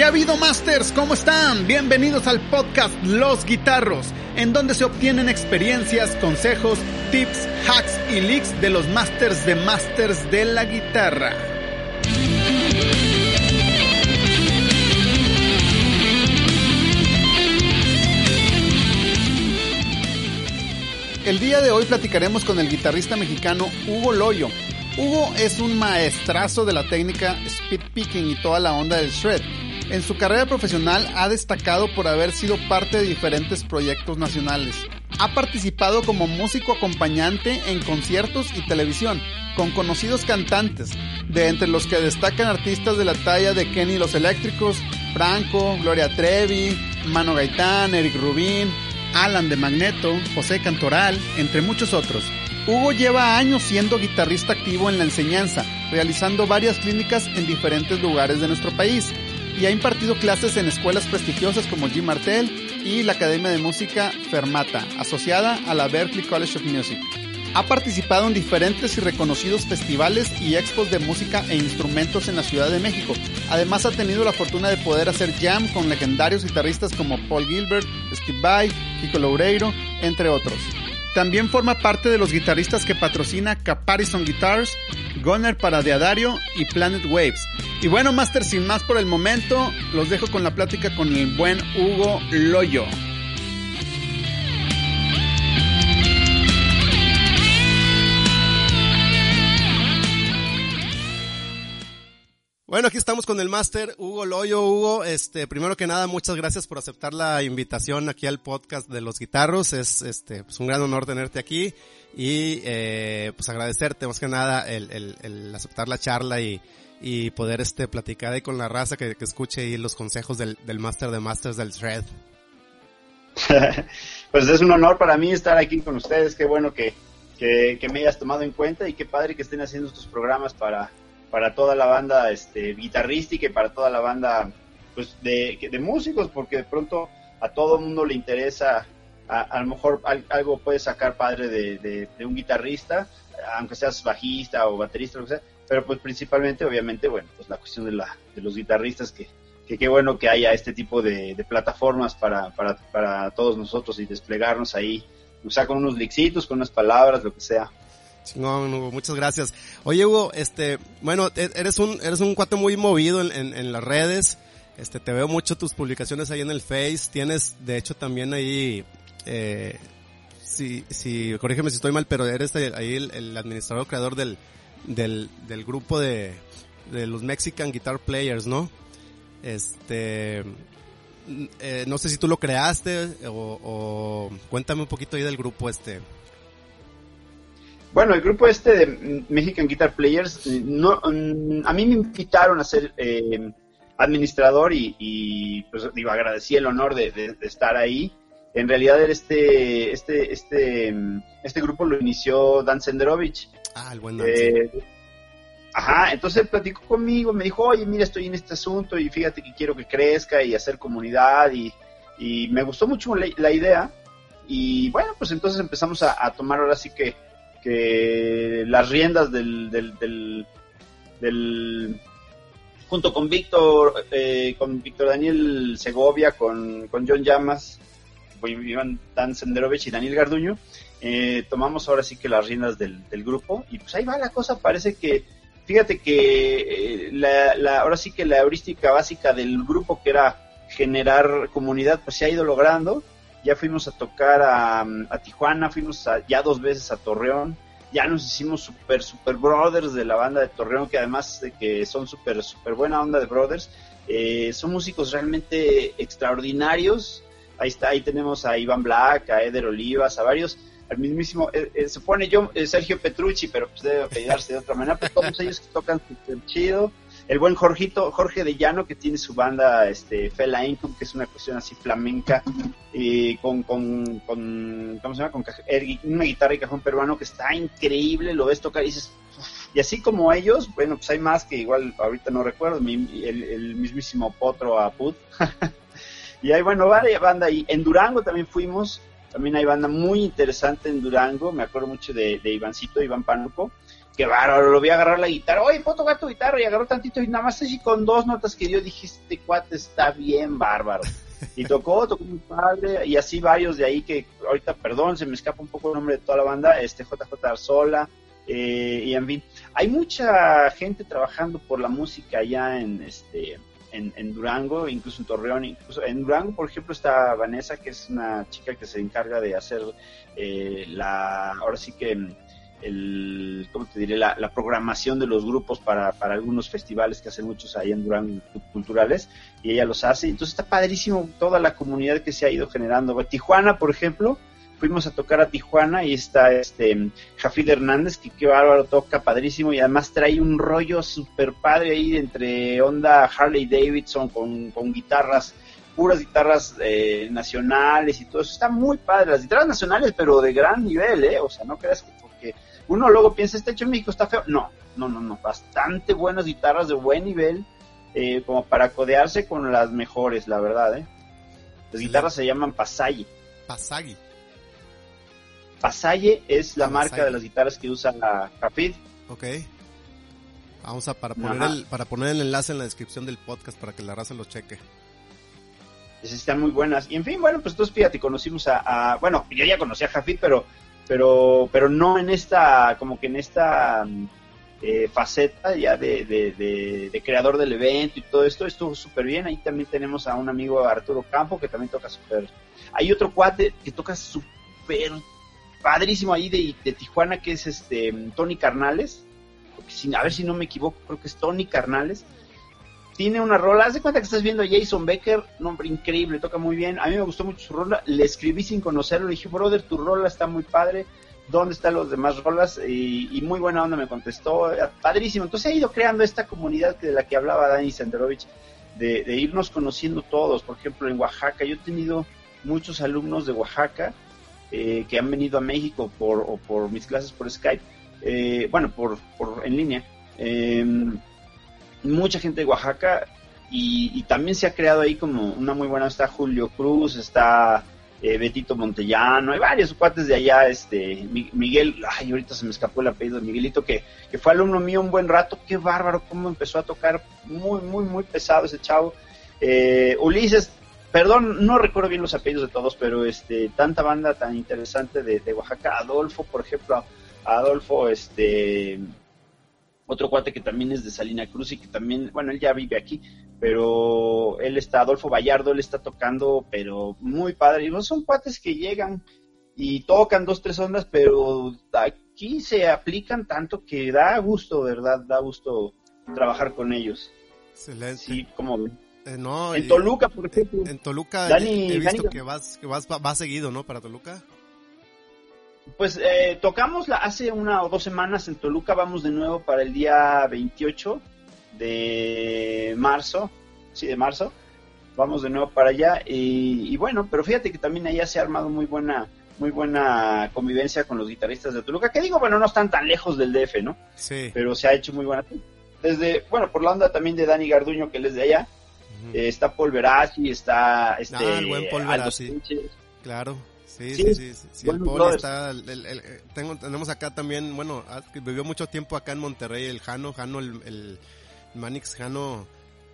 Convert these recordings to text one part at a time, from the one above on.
¿Qué ha habido, Masters? ¿Cómo están? Bienvenidos al podcast Los Guitarros, en donde se obtienen experiencias, consejos, tips, hacks y leaks de los Masters de Masters de la guitarra. El día de hoy platicaremos con el guitarrista mexicano Hugo Loyo. Hugo es un maestrazo de la técnica speed picking y toda la onda del shred en su carrera profesional ha destacado por haber sido parte de diferentes proyectos nacionales. Ha participado como músico acompañante en conciertos y televisión, con conocidos cantantes, de entre los que destacan artistas de la talla de Kenny Los Eléctricos, Franco, Gloria Trevi, Mano Gaitán, Eric Rubín, Alan de Magneto, José Cantoral, entre muchos otros. Hugo lleva años siendo guitarrista activo en la enseñanza, realizando varias clínicas en diferentes lugares de nuestro país y ha impartido clases en escuelas prestigiosas como Jim Martel y la Academia de Música Fermata, asociada a la Berklee College of Music. Ha participado en diferentes y reconocidos festivales y expos de música e instrumentos en la Ciudad de México. Además ha tenido la fortuna de poder hacer jam con legendarios guitarristas como Paul Gilbert, Skip Vai, Kiko Loureiro, entre otros. También forma parte de los guitarristas que patrocina Caparison Guitars, Gunner para Deadario y Planet Waves. Y bueno, Master, sin más por el momento, los dejo con la plática con el buen Hugo Loyo. Bueno, aquí estamos con el máster Hugo Loyo. Hugo, este, primero que nada, muchas gracias por aceptar la invitación aquí al podcast de los guitarros. Es, este, pues un gran honor tenerte aquí y, eh, pues agradecerte más que nada el, el, el aceptar la charla y, y poder, este, platicar ahí con la raza que, que escuche ahí los consejos del, del máster de masters del thread. pues es un honor para mí estar aquí con ustedes. Qué bueno que, que me hayas tomado en cuenta y qué padre que estén haciendo estos programas para para toda la banda este, guitarrística y para toda la banda pues de, de músicos, porque de pronto a todo mundo le interesa, a, a lo mejor algo puede sacar padre de, de, de, un guitarrista, aunque seas bajista o baterista, lo que sea, pero pues principalmente, obviamente, bueno, pues la cuestión de, la, de los guitarristas, que, que qué bueno que haya este tipo de, de plataformas para, para, para todos nosotros y desplegarnos ahí, o sea, con unos lixitos, con unas palabras, lo que sea. Chingón, muchas gracias. Oye, Hugo, este, bueno, eres un, eres un cuate muy movido en, en, en, las redes. Este, te veo mucho tus publicaciones ahí en el Face. Tienes, de hecho, también ahí, eh, si, si, corrígeme si estoy mal, pero eres ahí el, el, administrador creador del, del, del grupo de, de los Mexican Guitar Players, ¿no? Este, eh, no sé si tú lo creaste o, o cuéntame un poquito ahí del grupo este. Bueno, el grupo este de Mexican Guitar Players, no, a mí me invitaron a ser eh, administrador y, y, pues digo, agradecí el honor de, de, de, estar ahí. En realidad este, este, este, este grupo lo inició Dan Senderovich. Ah, el buen Dan. Eh, ajá, entonces platicó conmigo, me dijo, oye, mira, estoy en este asunto y fíjate que quiero que crezca y hacer comunidad y, y me gustó mucho la, la, idea. Y bueno, pues entonces empezamos a, a tomar ahora sí que que las riendas del, del, junto con Víctor, eh, con Víctor Daniel Segovia, con, con John Llamas, Iván Dan Senderovich y Daniel Garduño, eh, tomamos ahora sí que las riendas del, del, grupo y pues ahí va la cosa, parece que, fíjate que eh, la, la, ahora sí que la heurística básica del grupo que era generar comunidad pues se ha ido logrando ya fuimos a tocar a, Tijuana, fuimos a, ya dos veces a Torreón, ya nos hicimos super, super brothers de la banda de Torreón, que además de que son super, super buena onda de brothers, eh, son músicos realmente extraordinarios. Ahí está, ahí tenemos a Iván Black, a Eder Olivas, a varios, al mismísimo, eh, eh, se pone yo, Sergio Petrucci, pero pues debe apellidarse de otra manera, pero todos ellos que tocan super chido. El buen Jorgito, Jorge de Llano, que tiene su banda este, Fela Income, que es una cuestión así flamenca, y con, con, con, ¿cómo se llama? Con una guitarra y cajón peruano que está increíble, lo ves tocar y dices, y así como ellos, bueno, pues hay más que igual ahorita no recuerdo, el, mismísimo Potro Apud. y hay, bueno, varias banda ahí. En Durango también fuimos, también hay banda muy interesante en Durango, me acuerdo mucho de, de Ivancito, Iván Pánuco, que bárbaro, lo vi agarrar la guitarra, oye, puedo tocar tu guitarra, y agarró tantito, y nada más así con dos notas que dio, dije, este cuate está bien bárbaro. Y tocó, tocó muy padre, y así varios de ahí que ahorita, perdón, se me escapa un poco el nombre de toda la banda, este JJ Arzola, eh, y en fin, hay mucha gente trabajando por la música allá en este en, Durango, incluso en Torreón, incluso en Durango, por ejemplo, está Vanessa, que es una chica que se encarga de hacer eh, la, ahora sí que el, ¿cómo te diré? La, programación de los grupos para, para, algunos festivales que hacen muchos ahí en Durango culturales y ella los hace. Entonces está padrísimo toda la comunidad que se ha ido generando. Tijuana, por ejemplo, fuimos a tocar a Tijuana y está este Jafid Hernández, que qué bárbaro toca, padrísimo, y además trae un rollo súper padre ahí entre onda Harley Davidson con, con guitarras, puras guitarras eh, nacionales y todo eso. Está muy padre, las guitarras nacionales, pero de gran nivel, ¿eh? O sea, no creas que uno luego piensa, este hecho en México está feo. No, no, no, no, bastante buenas guitarras de buen nivel, eh, como para codearse con las mejores, la verdad, ¿eh? Las guitarras se llaman Pasagi. Pasagi. Pasalle es la marca de las guitarras que usa la Rapid. Ok. Vamos a para poner, el, para poner el enlace en la descripción del podcast para que la raza lo cheque. están muy buenas. Y en fin, bueno, pues entonces fíjate, conocimos a, bueno, yo ya conocí a Jafid, pero, pero, pero no en esta, como que en esta eh, faceta ya de, de, creador del evento y todo esto, estuvo súper bien. Ahí también tenemos a un amigo Arturo Campo que también toca súper. Hay otro cuate que toca súper padrísimo ahí de, Tijuana que es este Tony Carnales. a ver si no me equivoco, creo que es Tony Carnales. Tiene una rola, haz de cuenta que estás viendo a Jason Becker, nombre increíble, toca muy bien. A mí me gustó mucho su rola, le escribí sin conocerlo, le dije, brother, tu rola está muy padre, ¿dónde están los demás rolas? Y, muy buena onda me contestó, padrísimo. Entonces he ido creando esta comunidad de la que hablaba Dani Senderovich, de, de irnos conociendo todos. Por ejemplo, en Oaxaca, yo he tenido muchos alumnos de Oaxaca eh, que han venido a México por, o por mis clases por Skype, eh, bueno, por, por, en línea. Em, mucha gente de Oaxaca y, también se ha creado ahí como una muy buena, está Julio Cruz, está eh, Betito Montellano, hay varios cuates de allá, este Miguel, ay, ahorita se me escapó el apellido de Miguelito, que, que fue alumno mío un buen rato, qué bárbaro, cómo empezó a tocar muy, muy, muy pesado ese chavo. Ulises perdón, no recuerdo bien los apellidos de todos, pero este, tanta banda tan interesante de, Oaxaca, Adolfo, por ejemplo, Adolfo, este, otro cuate que también es de Salina Cruz y que también, bueno, él ya vive aquí, pero él está, Adolfo Vallardo, él está tocando, pero muy padre, y son cuates que llegan y tocan dos, tres ondas, pero aquí se aplican tanto que da gusto, ¿verdad? Da gusto trabajar con ellos. Excelente. Sí, como eh, no, en Toluca, por ejemplo. En Toluca he visto que vas, que vas, va seguido, ¿no? Para Toluca. Pues eh, tocamos la, hace una o dos semanas en Toluca, vamos de nuevo para el día 28 de marzo, sí, de marzo, vamos de nuevo para allá y, bueno, pero fíjate que también allá se ha armado muy buena muy buena convivencia con los guitarristas de Toluca, que digo, bueno, no están tan lejos del DF, ¿no? Sí. Pero se ha hecho muy buena. Desde, bueno, por la onda también de Dani Garduño, que él es de allá, eh, está Paul está este, ah, el buen Paul Claro. Sí, sí, sí, sí, el Paul está, eh, tengo, tenemos acá también, bueno, ah, vivió mucho tiempo acá en Monterrey, el Jano, Jano, el, el Manix Jano,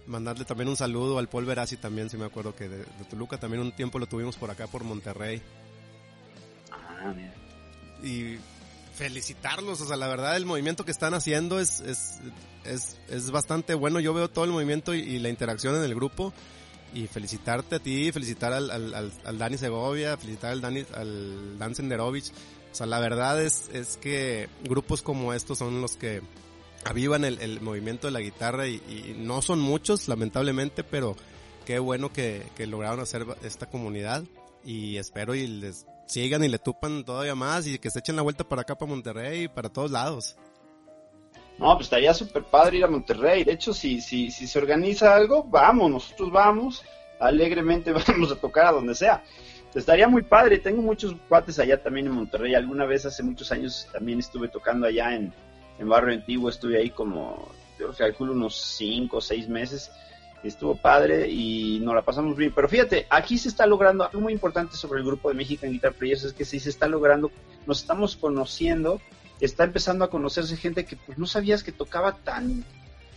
mandarle también un saludo al Paul Verasi también, si me acuerdo que de, Toluca también un tiempo lo tuvimos por acá por Monterrey. Ah, mira. Y felicitarlos, o sea, la verdad el movimiento que están haciendo es, es, es, es bastante bueno, yo veo todo el movimiento y, la interacción en el grupo y felicitarte a ti, felicitar al, al, al, Dani Segovia, felicitar al Dani, al Dan Senderovich, o sea, la verdad es, es que grupos como estos son los que avivan el, el movimiento de la guitarra y, y, no son muchos, lamentablemente, pero qué bueno que, que lograron hacer esta comunidad y espero y les sigan y le tupan todavía más y que se echen la vuelta para acá, para Monterrey y para todos lados. No, pues estaría súper padre ir a Monterrey. De hecho, si, si, si se organiza algo, vamos, nosotros vamos, alegremente vamos a tocar a donde sea. Estaría muy padre. Tengo muchos cuates allá también en Monterrey. Alguna vez hace muchos años también estuve tocando allá en, en Barrio Antiguo. Estuve ahí como, yo calculo unos 5 o 6 meses. Estuvo padre y nos la pasamos bien. Pero fíjate, aquí se está logrando algo muy importante sobre el grupo de Mexican Guitar Players. Es que sí se está logrando, nos estamos conociendo está empezando a conocerse gente que pues no sabías que tocaba tan,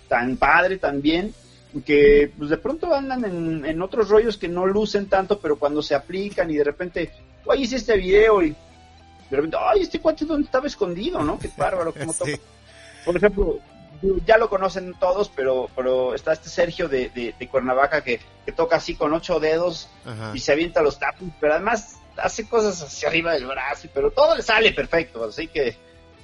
tan padre, tan bien, que pues de pronto andan en, otros rollos que no lucen tanto, pero cuando se aplican y de repente, oye, hice este video y de repente, ay, este cuate donde estaba escondido, ¿no? Qué bárbaro, cómo toca. Por ejemplo, ya lo conocen todos, pero, pero está este Sergio de, de, Cuernavaca que, que, toca así con ocho dedos y se avienta los tapos, pero además hace cosas hacia arriba del brazo, pero todo le sale perfecto, así que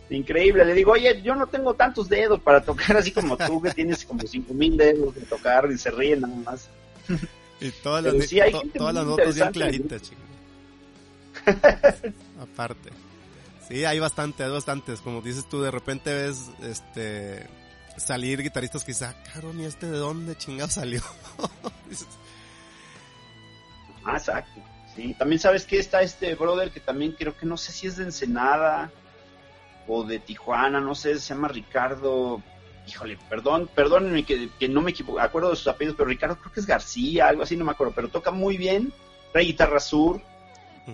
increíble. Le digo, oye, yo no tengo tantos dedos para tocar así como tú, que tienes como cinco mil dedos de tocar y se ríen nada más. Y todas las, todas las notas bien claritas, chicos. Aparte. Sí, hay bastante, hay bastantes. Como dices tú, de repente ves este salir guitarristas que dicen, ah, caro, ¿y este de dónde chingado salió? ah, exacto. Sí, también sabes que está este brother que también creo que no sé si es de Ensenada o de Tijuana, no sé, se llama Ricardo, híjole, perdón, perdónenme que, que no me equivoco, acuerdo de sus apellidos, pero Ricardo creo que es García, algo así, no me acuerdo, pero toca muy bien, trae guitarra sur,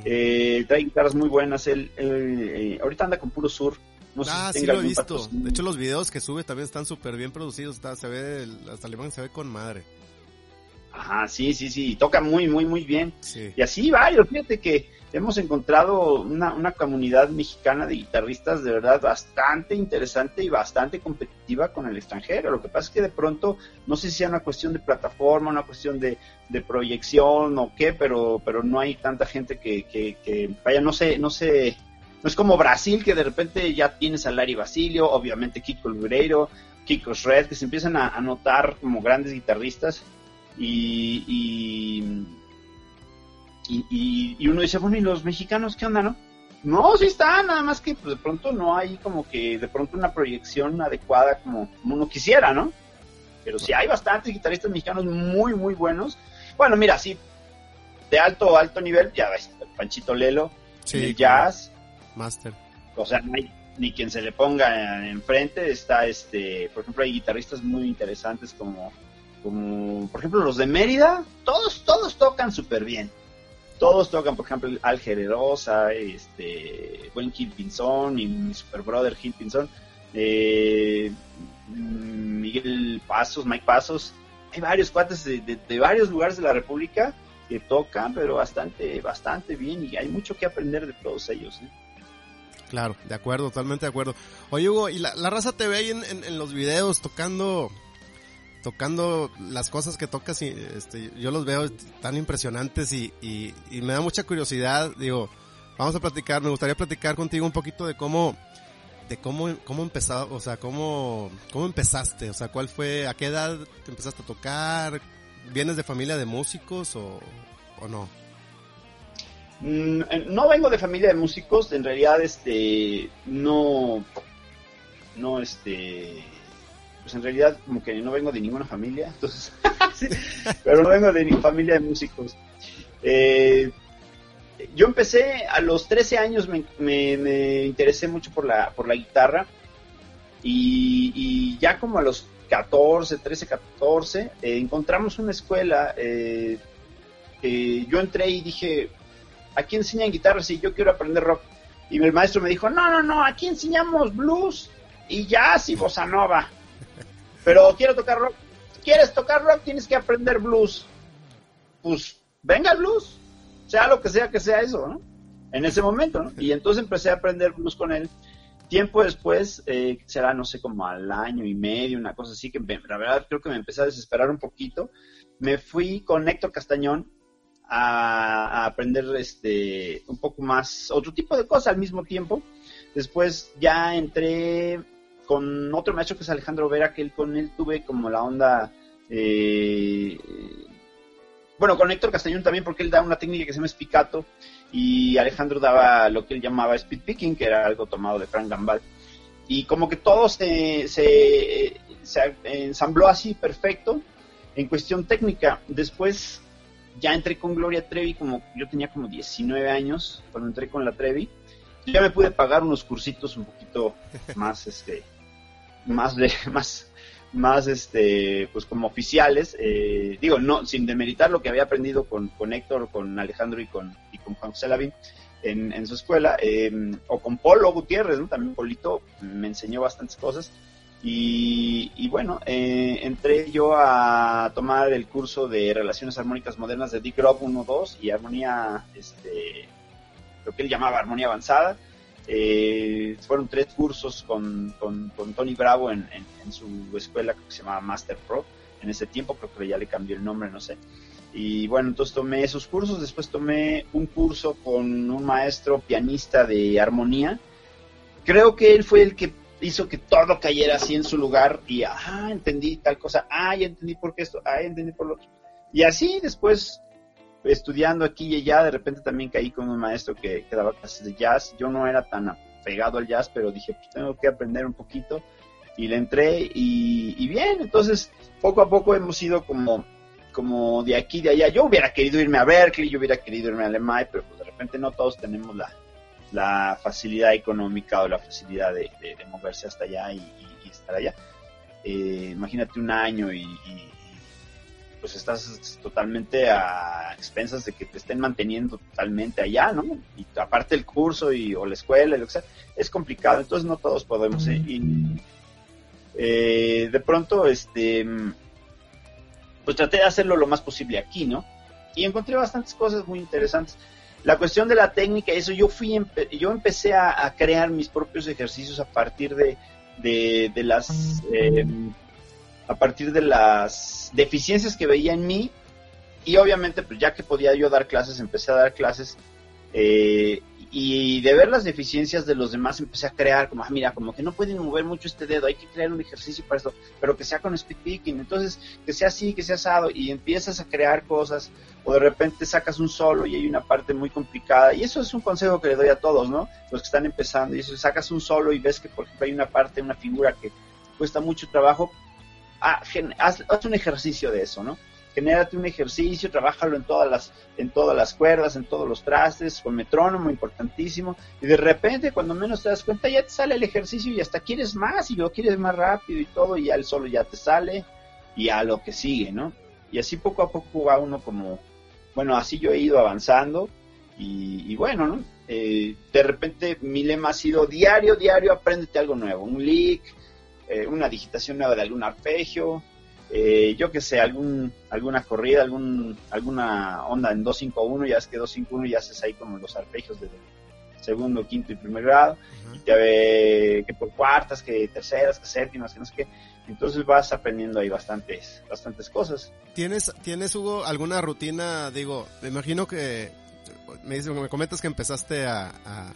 eh, trae guitarras muy buenas, él, eh, ahorita anda con puro sur. No ah, sí lo he visto. De hecho, los videos que sube también están súper bien producidos. Está, se ve, hasta alemán se ve con madre. Ajá, sí, sí, sí. Toca muy, muy, muy bien. Y así varios. Fíjate que hemos encontrado una, comunidad mexicana de guitarristas de verdad bastante interesante y bastante competitiva con el extranjero. Lo que pasa es que de pronto, no sé si sea una cuestión de plataforma, una cuestión de, proyección o qué, pero, pero no hay tanta gente que, que, vaya, no sé, no sé, no es como Brasil que de repente ya tienes a Larry Basilio, obviamente Kiko Lureiro, Kiko Shred, que se empiezan a, a notar como grandes guitarristas y, y y, uno dice, bueno, ¿y los mexicanos qué onda, no? No, sí está, nada más que pues, de pronto no hay como que de pronto una proyección adecuada como, uno quisiera, ¿no? Pero sí hay bastantes guitarristas mexicanos muy, muy buenos. Bueno, mira, sí, de alto, alto nivel, ya ves, Panchito Lelo, el jazz. Master. O sea, no hay ni quien se le ponga enfrente. Está, este, por ejemplo, hay guitarristas muy interesantes como, como, por ejemplo, los de Mérida. Todos, todos tocan súper bien todos tocan, por ejemplo, Al Generosa, este, Gil Pinzón, y mi super brother Gil eh, Miguel Pasos, Mike Pasos. Hay varios cuates de, varios lugares de la República que tocan, pero bastante, bastante bien y hay mucho que aprender de todos ellos. ¿eh? Claro, de acuerdo, totalmente de acuerdo. Oye Hugo, ¿y la, raza te ve ahí en los videos tocando tocando las cosas que tocas y este, yo los veo tan impresionantes y, me da mucha curiosidad, digo, vamos a platicar, me gustaría platicar contigo un poquito de cómo, de cómo, cómo empezó, o sea, cómo, cómo empezaste, o sea, cuál fue, a qué edad te empezaste a tocar, vienes de familia de músicos o, o no? Mm, eh, no vengo de familia de músicos, en realidad, este, no, no, este, pues en realidad como que no vengo de ninguna familia, entonces, pero no vengo de ninguna familia de músicos. Eh, yo empecé a los 13 años, me, me, interesé mucho por la, por la guitarra y, ya como a los 14, 13, 14, encontramos una escuela eh, que yo entré y dije, aquí enseñan guitarra si yo quiero aprender rock. Y el maestro me dijo, no, no, no, aquí enseñamos blues y jazz y bossa nova. Pero quiero tocar rock. ¿Quieres tocar rock? Tienes que aprender blues. Pues venga blues. Sea lo que sea que sea eso, ¿no? En ese momento, ¿no? Y entonces empecé a aprender blues con él. Tiempo después, eh, será, no sé, como al año y medio, una cosa así, que la verdad creo que me empecé a desesperar un poquito. Me fui con Héctor Castañón a, a aprender este un poco más, otro tipo de cosas al mismo tiempo. Después ya entré con otro maestro que es Alejandro Vera, que él, con él tuve como la onda... Eh, bueno, con Héctor Castañón también, porque él da una técnica que se llama spicato y Alejandro daba lo que él llamaba speed picking, que era algo tomado de Frank Gambal. y como que todo se, se, se ensambló así perfecto en cuestión técnica. Después ya entré con Gloria Trevi, como yo tenía como 19 años cuando entré con la Trevi. Ya me pude pagar unos cursitos un poquito más, este, más de, más, más, este, pues como oficiales. Eh, digo, no, sin demeritar lo que había aprendido con, con Héctor, con Alejandro y con, y con Juan José en, en su escuela, eh, o con Polo Gutiérrez. También Polito me enseñó bastantes cosas. Y, bueno, eh, entré yo a tomar el curso de Relaciones Armónicas Modernas de Dick Robb 1-2 y Armonía, este, lo que él llamaba Armonía Avanzada. Eh, fueron tres cursos con, con, Tony Bravo en, en, su escuela que se llamaba Master Pro. En ese tiempo creo que ya le cambió el nombre, no sé. Y bueno, entonces tomé esos cursos, después tomé un curso con un maestro pianista de armonía. Creo que él fue el que hizo que todo cayera así en su lugar y, ah, entendí tal cosa, ah, ya entendí por qué esto, ah, ya entendí por lo otro. Y así después, estudiando aquí y allá, de repente también caí con un maestro que, que daba clases de jazz. Yo no era tan apegado al jazz, pero dije, pues tengo que aprender un poquito. Y le entré y, y bien, entonces poco a poco hemos ido como, como de aquí, de allá. Yo hubiera querido irme a Berkeley, yo hubiera querido irme a Alemania, pero pues de repente no todos tenemos la, la facilidad económica o la facilidad de, moverse hasta allá y, estar allá. Eh, imagínate un año y, pues estás totalmente a expensas de que te estén manteniendo totalmente allá, ¿no? Y aparte el curso y, o la escuela, lo que sea, es complicado, entonces no todos podemos ir. Eh, de pronto, este, pues traté de hacerlo lo más posible aquí, ¿no? Y encontré bastantes cosas muy interesantes la cuestión de la técnica, eso yo fui, yo empecé a, crear mis propios ejercicios a partir de, de, las, eh, a partir de las deficiencias que veía en mí y obviamente pues ya que podía yo dar clases, empecé a dar clases eh, y de ver las deficiencias de los demás empecé a crear como, ah, mira, como que no pueden mover mucho este dedo, hay que crear un ejercicio para esto, pero que sea con speed picking, entonces que sea así, que sea asado, y empiezas a crear cosas, o de repente sacas un solo y hay una parte muy complicada, y eso es un consejo que le doy a todos, ¿no? Los que están empezando, y eso, sacas un solo y ves que, por ejemplo, hay una parte, una figura que cuesta mucho trabajo, haz, un ejercicio de eso, ¿no? genérate un ejercicio, trabájalo en todas las, en todas las cuerdas, en todos los trastes, con metrónomo, importantísimo, y de repente cuando menos te das cuenta ya te sale el ejercicio y hasta quieres más y lo quieres más rápido y todo, y ya el solo ya te sale y a lo que sigue, ¿no? Y así poco a poco va uno como, bueno, así yo he ido avanzando y, bueno, ¿no? Eh, de repente mi lema ha sido diario, diario, apréndete algo nuevo, un lick, eh, una digitación nueva de algún arpegio, eh, yo que sé, algún, alguna corrida, algún, alguna onda en 251, ya es que 251 ya haces ahí como los arpegios de segundo, quinto y primer grado, y ya ve que por cuartas, que terceras, que séptimas, que no sé qué. Entonces vas aprendiendo ahí bastantes, bastantes cosas. ¿Tienes, ¿Tienes, Hugo, alguna rutina? Digo, me imagino que me, dice, me comentas que empezaste a, a,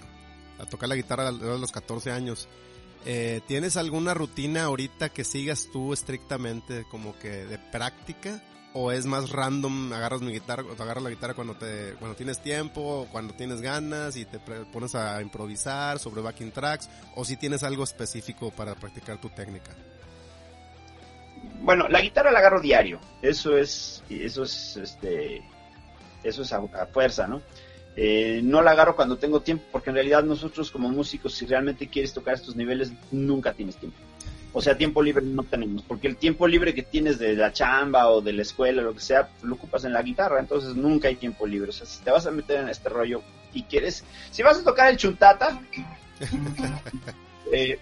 a tocar la guitarra a los 14 años. Eh, ¿Tienes alguna rutina ahorita que sigas tú estrictamente como que de práctica? ¿O es más random, agarras mi guitarra, agarras la guitarra cuando te, cuando tienes tiempo, cuando tienes ganas y te pones a improvisar sobre backing tracks? ¿O si tienes algo específico para practicar tu técnica? Bueno, la guitarra la agarro diario. Eso es, eso es, este, eso es a fuerza, ¿no? Eh, no la agarro cuando tengo tiempo, porque en realidad nosotros como músicos, si realmente quieres tocar estos niveles, nunca tienes tiempo. O sea, tiempo libre no tenemos, porque el tiempo libre que tienes de la chamba o de la escuela, lo que sea, lo ocupas en la guitarra, entonces nunca hay tiempo libre. O sea, si te vas a meter en este rollo y quieres, si vas a tocar el chuntata, eh,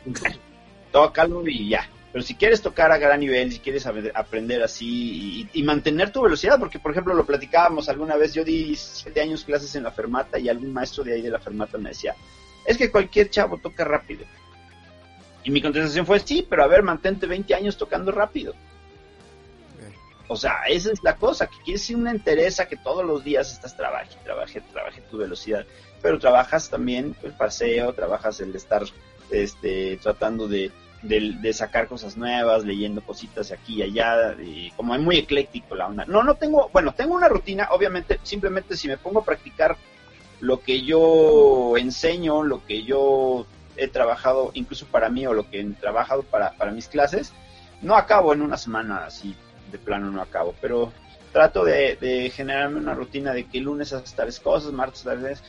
tócalo y ya. Pero si quieres tocar a gran nivel, si quieres aprender así y, mantener tu velocidad, porque por ejemplo lo platicábamos alguna vez, yo di siete años clases en la fermata y algún maestro de ahí de la fermata me decía, es que cualquier chavo toca rápido. Y mi contestación fue, sí, pero a ver, mantente 20 años tocando rápido. O sea, esa es la cosa, que quieres una entereza que todos los días estás trabaje, trabaje, trabaje tu velocidad, pero trabajas también el paseo, trabajas el estar este, tratando de, de, sacar cosas nuevas, leyendo cositas aquí y allá, y como es muy ecléctico la onda. No, no tengo, bueno, tengo una rutina, obviamente, simplemente si me pongo a practicar lo que yo enseño, lo que yo he trabajado incluso para mí o lo que he trabajado para, para mis clases, no acabo en una semana así, de plano no acabo, pero trato de, de generarme una rutina de que lunes haces tales cosas, martes tales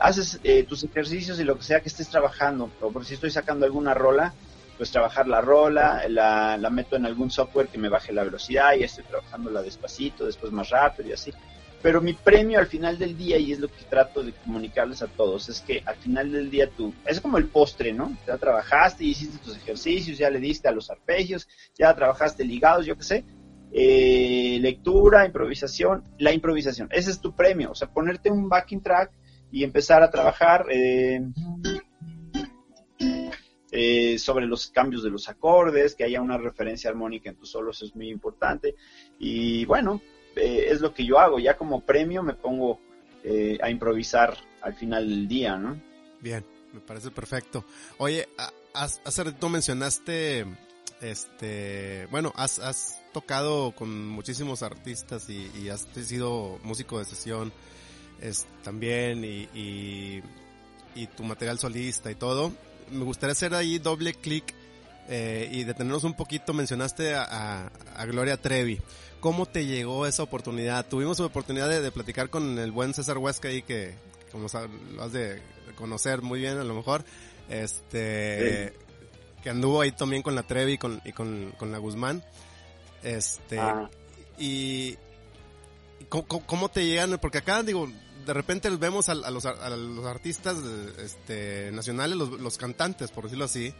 haces eh, tus ejercicios y lo que sea que estés trabajando, o por si estoy sacando alguna rola, pues trabajar la rola, la, la meto en algún software que me baje la velocidad y estoy trabajándola despacito, después más rápido y así. Pero mi premio al final del día, y es lo que trato de comunicarles a todos, es que al final del día tú, es como el postre, ¿no? Ya trabajaste, hiciste tus ejercicios, ya le diste a los arpegios, ya trabajaste ligados, yo qué sé, eh, lectura, improvisación, la improvisación, ese es tu premio, o sea, ponerte un backing track y empezar a trabajar eh, eh, sobre los cambios de los acordes, que haya una referencia armónica en tus solos es muy importante. Y bueno, eh, es lo que yo hago. Ya como premio me pongo a improvisar al final del día, ¿no? Bien, me parece perfecto. Oye, hace rato mencionaste, este, bueno, has, has tocado con muchísimos artistas y, has sido músico de sesión es, también y, y, tu material solista y todo. Me gustaría hacer ahí doble clic eh, y detenernos un poquito. Mencionaste a, a, Gloria Trevi. ¿Cómo te llegó esa oportunidad? Tuvimos la oportunidad de, platicar con el buen César Huesca ahí que, como lo has de conocer muy bien a lo mejor, este, que anduvo ahí también con la Trevi y con, y con, con la Guzmán. Este, ah. y, ¿cómo, ¿cómo, te llegan? Porque acá, digo, de repente vemos a, los, artistas este, nacionales, los, cantantes, por decirlo así,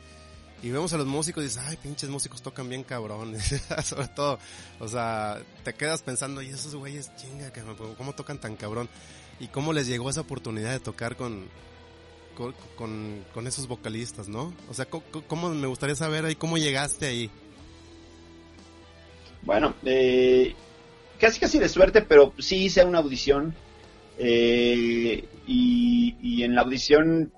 y vemos a los músicos y dices, ay, pinches músicos tocan bien cabrones, sobre todo, o sea, te quedas pensando, y esos güeyes, chinga, ¿cómo tocan tan cabrón? ¿Y cómo les llegó esa oportunidad de tocar con, con, esos vocalistas, no? O sea, ¿cómo, me gustaría saber ahí cómo llegaste ahí? Bueno, eh, casi casi de suerte, pero sí hice una audición eh, y, en la audición,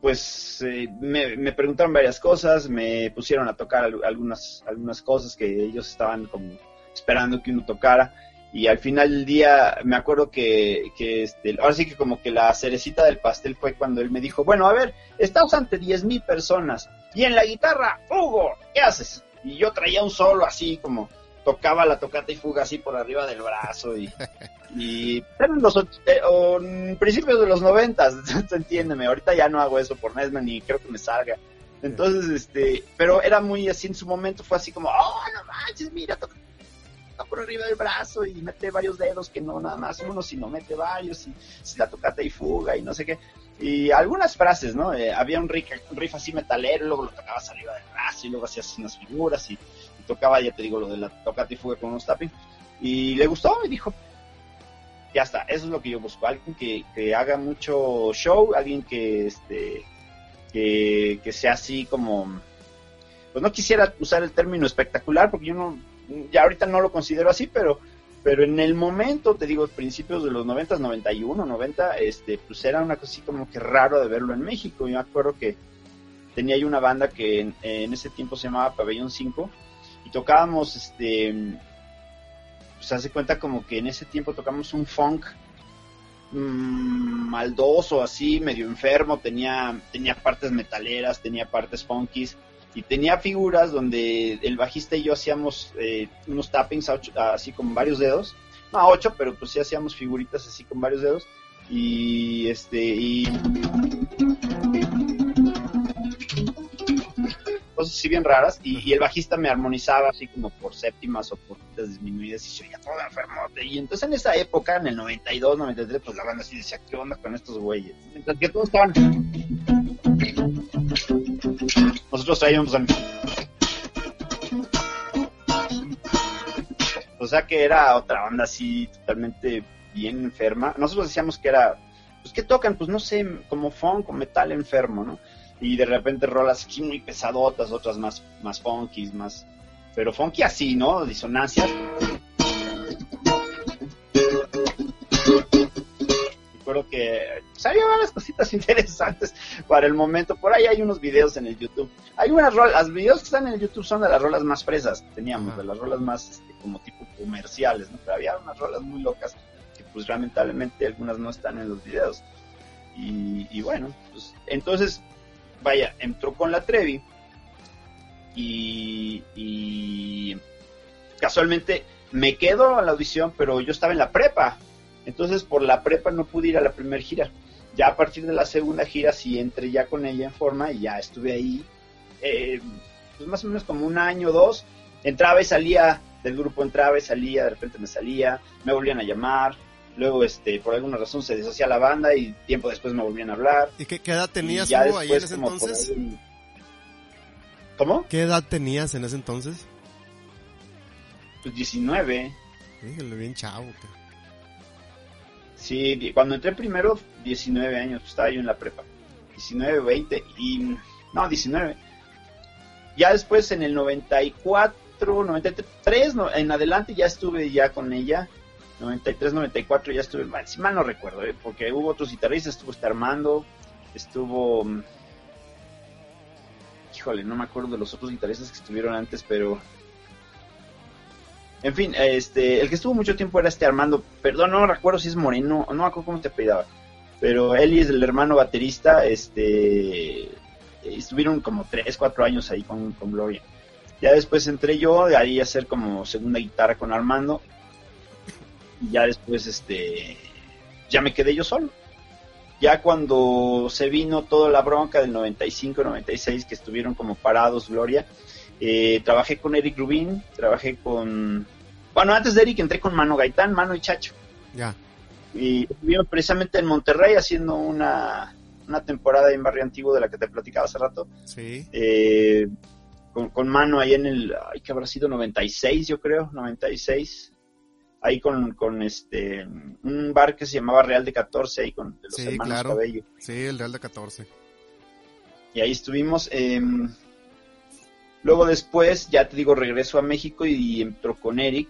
pues eh, me, preguntaron varias cosas, me pusieron a tocar algunas, algunas cosas que ellos estaban como esperando que uno tocara. Y al final del día me acuerdo que, que este, ahora sí que como que la cerecita del pastel fue cuando él me dijo, bueno, a ver, estamos ante 10.000 personas y en la guitarra, Hugo, ¿qué haces? Y yo traía un solo así como tocaba la tocata y fuga así por arriba del brazo y, y en los eh, principios de los noventas, entiéndeme, ahorita ya no hago eso por Nesman ni creo que me salga. Entonces, este, pero era muy así en su momento, fue así como, oh, no manches, mira, toca, por arriba del brazo y mete varios dedos que no nada más uno, sino mete varios y si la tocata y fuga y no sé qué. Y algunas frases, ¿no? Eh, había un riff, un riff así metalero, luego lo tocabas arriba del brazo y luego hacías unas figuras y tocaba, ya te digo, lo de la tocata y fuga con unos tapping. Y le gustó, y dijo, ya está, eso es lo que yo busco, alguien que, que haga mucho show, alguien que, este, que, que sea así como, pues no quisiera usar el término espectacular, porque yo no, ya ahorita no lo considero así, pero pero en el momento, te digo, principios de los 90, 91, 90, este, pues era una cosa así como que raro de verlo en México. Yo me acuerdo que tenía ahí una banda que en, en ese tiempo se llamaba Pabellón 5 tocábamos, este, pues hace cuenta como que en ese tiempo tocamos un funk mmm, maldoso, así, medio enfermo, tenía, tenía partes metaleras, tenía partes funkies y tenía figuras donde el bajista y yo hacíamos eh, unos tappings así con varios dedos, no a ocho, pero pues sí hacíamos figuritas así con varios dedos y este y cosas así bien raras, y, el bajista me armonizaba así como por séptimas o por disminuidas, y se oía todo enfermote. Y entonces en esa época, en el 92, 93, pues la banda así decía, ¿qué onda con estos güeyes? Mientras que todos estaban... Nosotros traíamos... O sea que era otra banda así totalmente bien enferma. Nosotros decíamos que era, pues ¿qué tocan? Pues no sé, como funk o metal enfermo, ¿no? Y de repente rolas aquí muy pesadotas, otras más, más funky, más, pero funky así, ¿no? Disonancias. Recuerdo que salió varias cositas interesantes para el momento. Por ahí hay unos videos en el YouTube. Hay unas rolas, los videos que están en el YouTube son de las rolas más fresas que teníamos, de las rolas más este, como tipo comerciales, ¿no? Pero había unas rolas muy locas que pues lamentablemente algunas no están en los videos. Y, y bueno, pues entonces vaya, entró con la Trevi y, y casualmente me quedo a la audición, pero yo estaba en la prepa. Entonces por la prepa no pude ir a la primera gira. Ya a partir de la segunda gira sí entré ya con ella en forma y ya estuve ahí eh, pues más o menos como un año o dos. Entraba y salía del grupo, entraba y salía, de repente me salía, me volvían a llamar. Luego, este, por alguna razón se deshacía la banda y tiempo después me volvían a hablar. ¿Y qué, qué edad tenías Hugo, ahí en ese entonces? ¿Cómo? ¿Qué edad tenías en ese entonces? Pues 19. Híjole, bien chavo. Sí, cuando entré primero, 19 años, pues, estaba yo en la prepa. 19, 20 y... No, 19. Ya después en el 94, 93, no, en adelante ya estuve ya con ella. 93, 94 ya estuve, mal- si mal no recuerdo, ¿eh? porque hubo otros guitarristas, estuvo este Armando, estuvo... mm, Híjole, no me acuerdo de los otros guitarristas que estuvieron antes, pero... En fin, este, el que estuvo mucho tiempo era este Armando, perdón, no recuerdo si es Moreno, no me acuerdo cómo te apellidaba, pero él y es el hermano baterista, este, estuvieron como 3, 4 años ahí con, con Gloria. Ya después entré yo, de ahí a hacer como segunda guitarra con Armando, y ya después, este, ya me quedé yo solo. Ya cuando se vino toda la bronca del 95, 96, que estuvieron como parados Gloria, eh, trabajé con Eric Rubin, trabajé con... Bueno, antes de Eric entré con Mano Gaitán, Mano y Chacho. Ya. Y estuvimos precisamente en Monterrey haciendo una, una temporada en Barrio Antiguo de la que te platicaba hace rato. Sí. eh, con, con Mano ahí en el... Ay, que habrá sido 96, yo creo, 96. Ahí con, con este un bar que se llamaba Real de 14, ahí con de los Sí, hermanos claro. Cabello. Sí, el Real de 14. Y ahí estuvimos. eh, luego después, ya te digo, regreso a México y entró con Eric.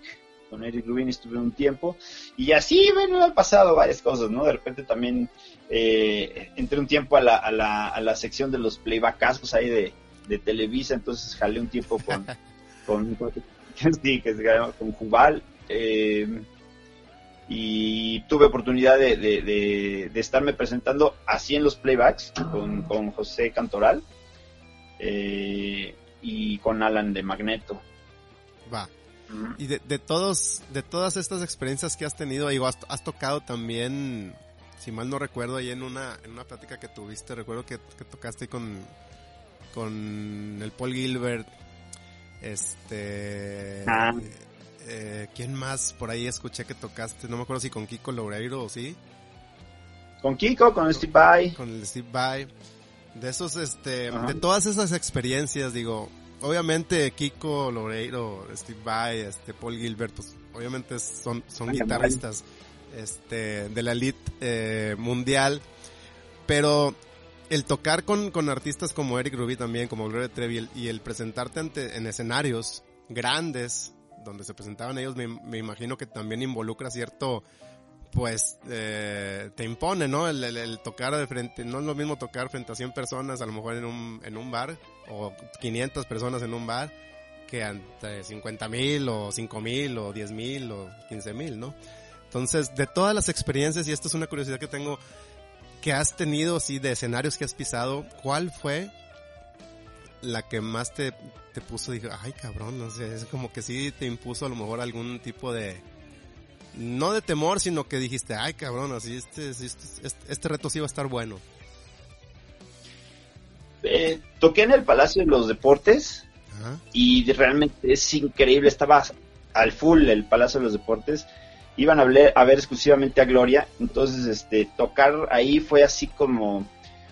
Con Eric Rubin estuve un tiempo. Y así, bueno, han pasado varias cosas, ¿no? De repente también eh, entré un tiempo a la, a, la, a la sección de los playbackazos ahí de, de Televisa. Entonces jalé un tiempo con... con sí, que se llama con Jubal. Eh, y tuve oportunidad de, de, de- de estarme presentando así en los playbacks con, con José Cantoral eh, y con Alan de Magneto. Va. Mm. Y de, de todos, de todas estas experiencias que has tenido, digo, has, has tocado también, si mal no recuerdo, ahí en una, en una plática que tuviste, recuerdo que, que tocaste con, con el Paul Gilbert, este, Ah. eh, ¿quién más por ahí escuché que tocaste? No me acuerdo si con Kiko Loureiro o sí, Con Kiko, con Steve Vai. con el Steve Vai, de esos, este, Ajá. de todas esas experiencias, digo, obviamente Kiko Loureiro, Steve Vai, este, Paul Gilbert, pues obviamente son, son Ay, guitarristas, este, de la elite eh, mundial, pero el tocar con, con artistas como Eric Rubin también, como Gloria Trevi, y el- y el presentarte ante, en escenarios grandes, donde se presentaban ellos, me, imagino que también involucra cierto, pues, eh, te impone, ¿no? El, tocar de frente, no es lo mismo tocar frente a 100 personas, a lo mejor en un, en un bar, o 500 personas en un bar, que ante 50 mil, o 5 mil, o 10 mil, o 15 mil, ¿no? Entonces, de todas las experiencias, y esto es una curiosidad que tengo, que has tenido, así, de escenarios que has pisado, ¿cuál fue la que más te, te puso? Dije, ay, cabrón, no sé, es como que sí te impuso a lo mejor algún tipo de, no de temor, sino que dijiste, ay, cabrón, así, este, este, este, este reto sí va a estar bueno. Eh, toqué en el Palacio de los Deportes Ajá. y realmente es increíble, estaba al full el Palacio de los Deportes, iban a ver, a ver exclusivamente a Gloria, entonces este tocar ahí fue así como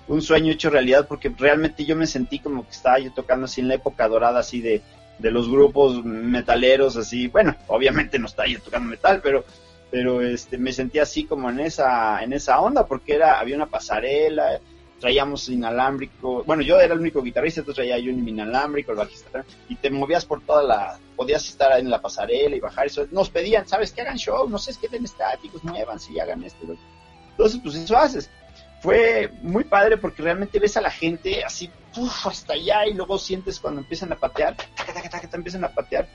un sueño hecho realidad porque realmente yo me sentí como que estaba yo tocando así en la época dorada así de, de los grupos metaleros así, bueno, obviamente no estaba yo tocando metal, pero pero este me sentí así como en esa en esa onda porque era había una pasarela traíamos inalámbrico, bueno, yo era el único guitarrista, entonces traía yo un inalámbrico, el bajista, y te movías por toda la, podías estar en la pasarela y bajar, eso, nos pedían, ¿sabes? Que hagan show, no sé, es que den estáticos, muévanse y hagan esto. Entonces, pues eso haces. Fue muy padre porque realmente ves a la gente así, hasta allá, y luego sientes cuando empiezan a patear, taca, taca, taca, empiezan a patear,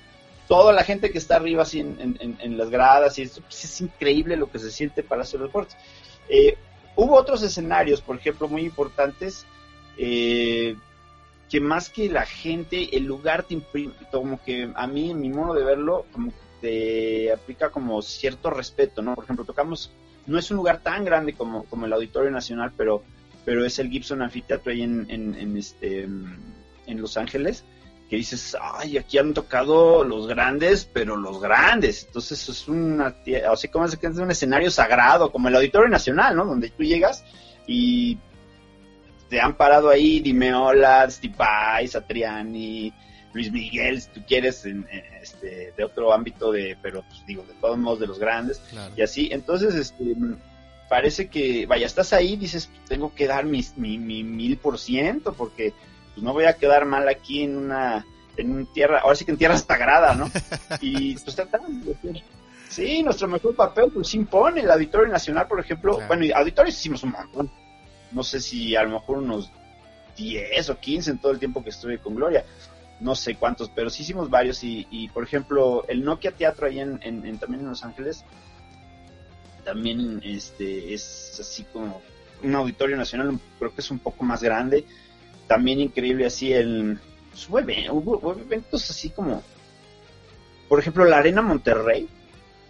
toda la gente que está arriba así en, las gradas, y esto, pues es increíble lo que se siente para hacer deportes. Eh, Hubo otros escenarios, por ejemplo, muy importantes eh, que más que la gente, el lugar te imprime, como que a mí, en mi modo de verlo, como que te aplica como cierto respeto, ¿no? Por ejemplo, tocamos, no es un lugar tan grande como, como el Auditorio Nacional, pero, pero es el Gibson Anfiteatro ahí en, en, en este, en Los Ángeles, que dices, ay, aquí han tocado los grandes, pero los grandes. Entonces es una, así como es un escenario sagrado, como el Auditorio Nacional, ¿no? Donde tú llegas y te han parado ahí Dimeola, Stipay, Satriani, Luis Miguel, si tú quieres, en, este, de otro ámbito, de pero pues, digo, de todos modos de los grandes, y así. Entonces, este, parece que, vaya, estás ahí, dices, tengo que dar mi, mi, mi mil por ciento, porque pues no voy a quedar mal aquí en una, en un tierra, ahora sí que en tierra sagrada, ¿no? Y pues de Sí, nuestro mejor papel pues impone el Auditorio Nacional, por ejemplo. Bueno, auditorios hicimos un montón. No sé si a lo mejor unos 10 o 15 en todo el tiempo que estuve con Gloria. No sé cuántos, pero sí hicimos varios. Y, por ejemplo, el Nokia Teatro ahí en, en, también en Los Ángeles, también este es así como un auditorio nacional, creo que es un poco más grande también increíble así el pues, hubo, eventos así como por ejemplo la arena Monterrey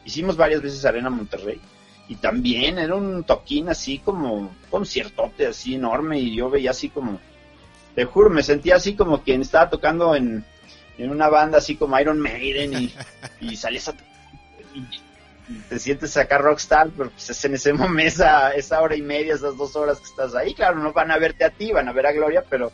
hicimos varias veces arena Monterrey y también era un toquín así como conciertote así enorme y yo veía así como te juro me sentía así como quien estaba tocando en, en una banda así como Iron Maiden y, y salías a te sientes acá rockstar, pero pues es en ese momento, esa, esa hora y media, esas dos horas que estás ahí, claro, no van a verte a ti, van a ver a Gloria, pero,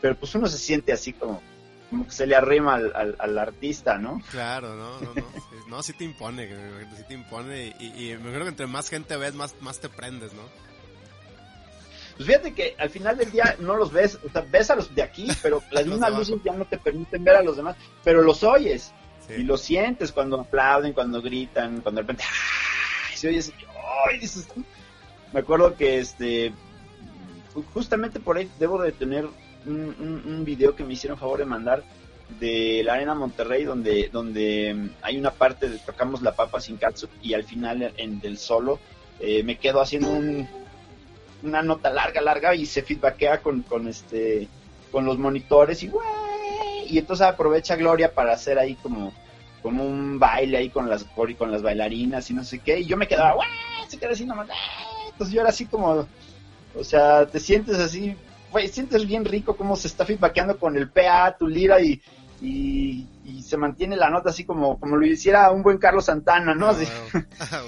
pero pues uno se siente así como, como que se le arrima al, al, artista, ¿no? Claro, no, no, no, no, sí te impone, sí te impone, y, me creo que entre más gente ves, más, más te prendes, ¿no? Pues fíjate que al final del día no los ves, o sea, ves a los de aquí, pero las mismas luces ya no te permiten ver a los demás, pero los oyes. Y lo sientes cuando aplauden, cuando gritan, cuando de repente ¡ay! se oye ¡ay! Dices, me acuerdo que este justamente por ahí debo de tener un, un, video que me hicieron favor de mandar de la arena Monterrey donde donde hay una parte de tocamos la papa sin katsu y al final en del solo eh, me quedo haciendo un, una nota larga larga y se feedbackea con, con este con los monitores y y entonces aprovecha Gloria para hacer ahí como, como un baile ahí con las con las bailarinas y no sé qué, y yo me quedaba, ¡Wey! se queda así nomás, entonces yo era así como, o sea, te sientes así, güey, sientes bien rico cómo se está feedbackeando con el PA, tu lira y, y, se mantiene la nota así como, como lo hiciera un buen Carlos Santana, ¿no? Así. Ah,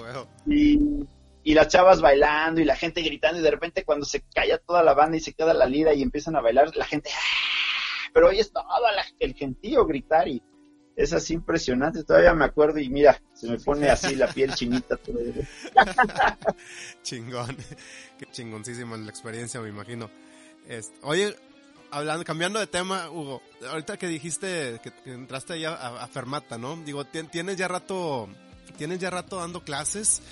y, y las chavas bailando y la gente gritando y de repente cuando se calla toda la banda y se queda la lira y empiezan a bailar, la gente, ¡ah! pero hoy es todo el gentío gritar y es así impresionante, todavía me acuerdo y mira, se me pone así la piel chinita. Chingón, qué chingoncísima la experiencia, me imagino. Oye, hablando, cambiando de tema, Hugo, ahorita que dijiste que, entraste ahí a, Fermata, ¿no? Digo, tienes ya rato, tienes ya rato dando clases,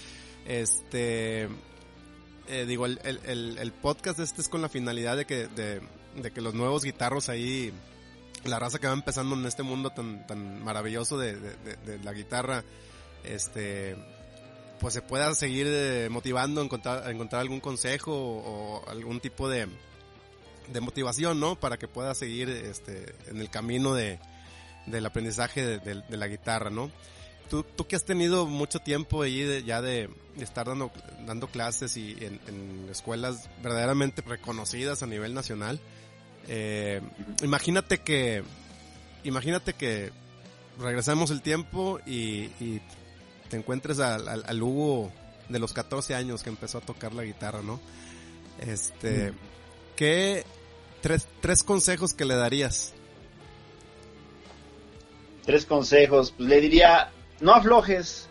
este, eh, digo, el, el, podcast este es con la finalidad de que, de, de que los nuevos guitarros ahí, la raza que va empezando en este mundo tan, tan maravilloso de, la guitarra, este, pues se pueda seguir eh, motivando, encontrar, encontrar algún consejo o, algún tipo de, de motivación, ¿no? Para que pueda seguir este, en el camino de, del aprendizaje de, la guitarra, ¿no? Tú, tú que has tenido mucho tiempo ahí ya de, estar dando, dando clases y en, en, escuelas verdaderamente reconocidas a nivel nacional, eh, imagínate que, imagínate que regresamos el tiempo y, te encuentres al, Hugo de los 14 años que empezó a tocar la guitarra, ¿no? Este, ¿qué tres, tres consejos que le darías? Tres consejos, pues le diría, no aflojes,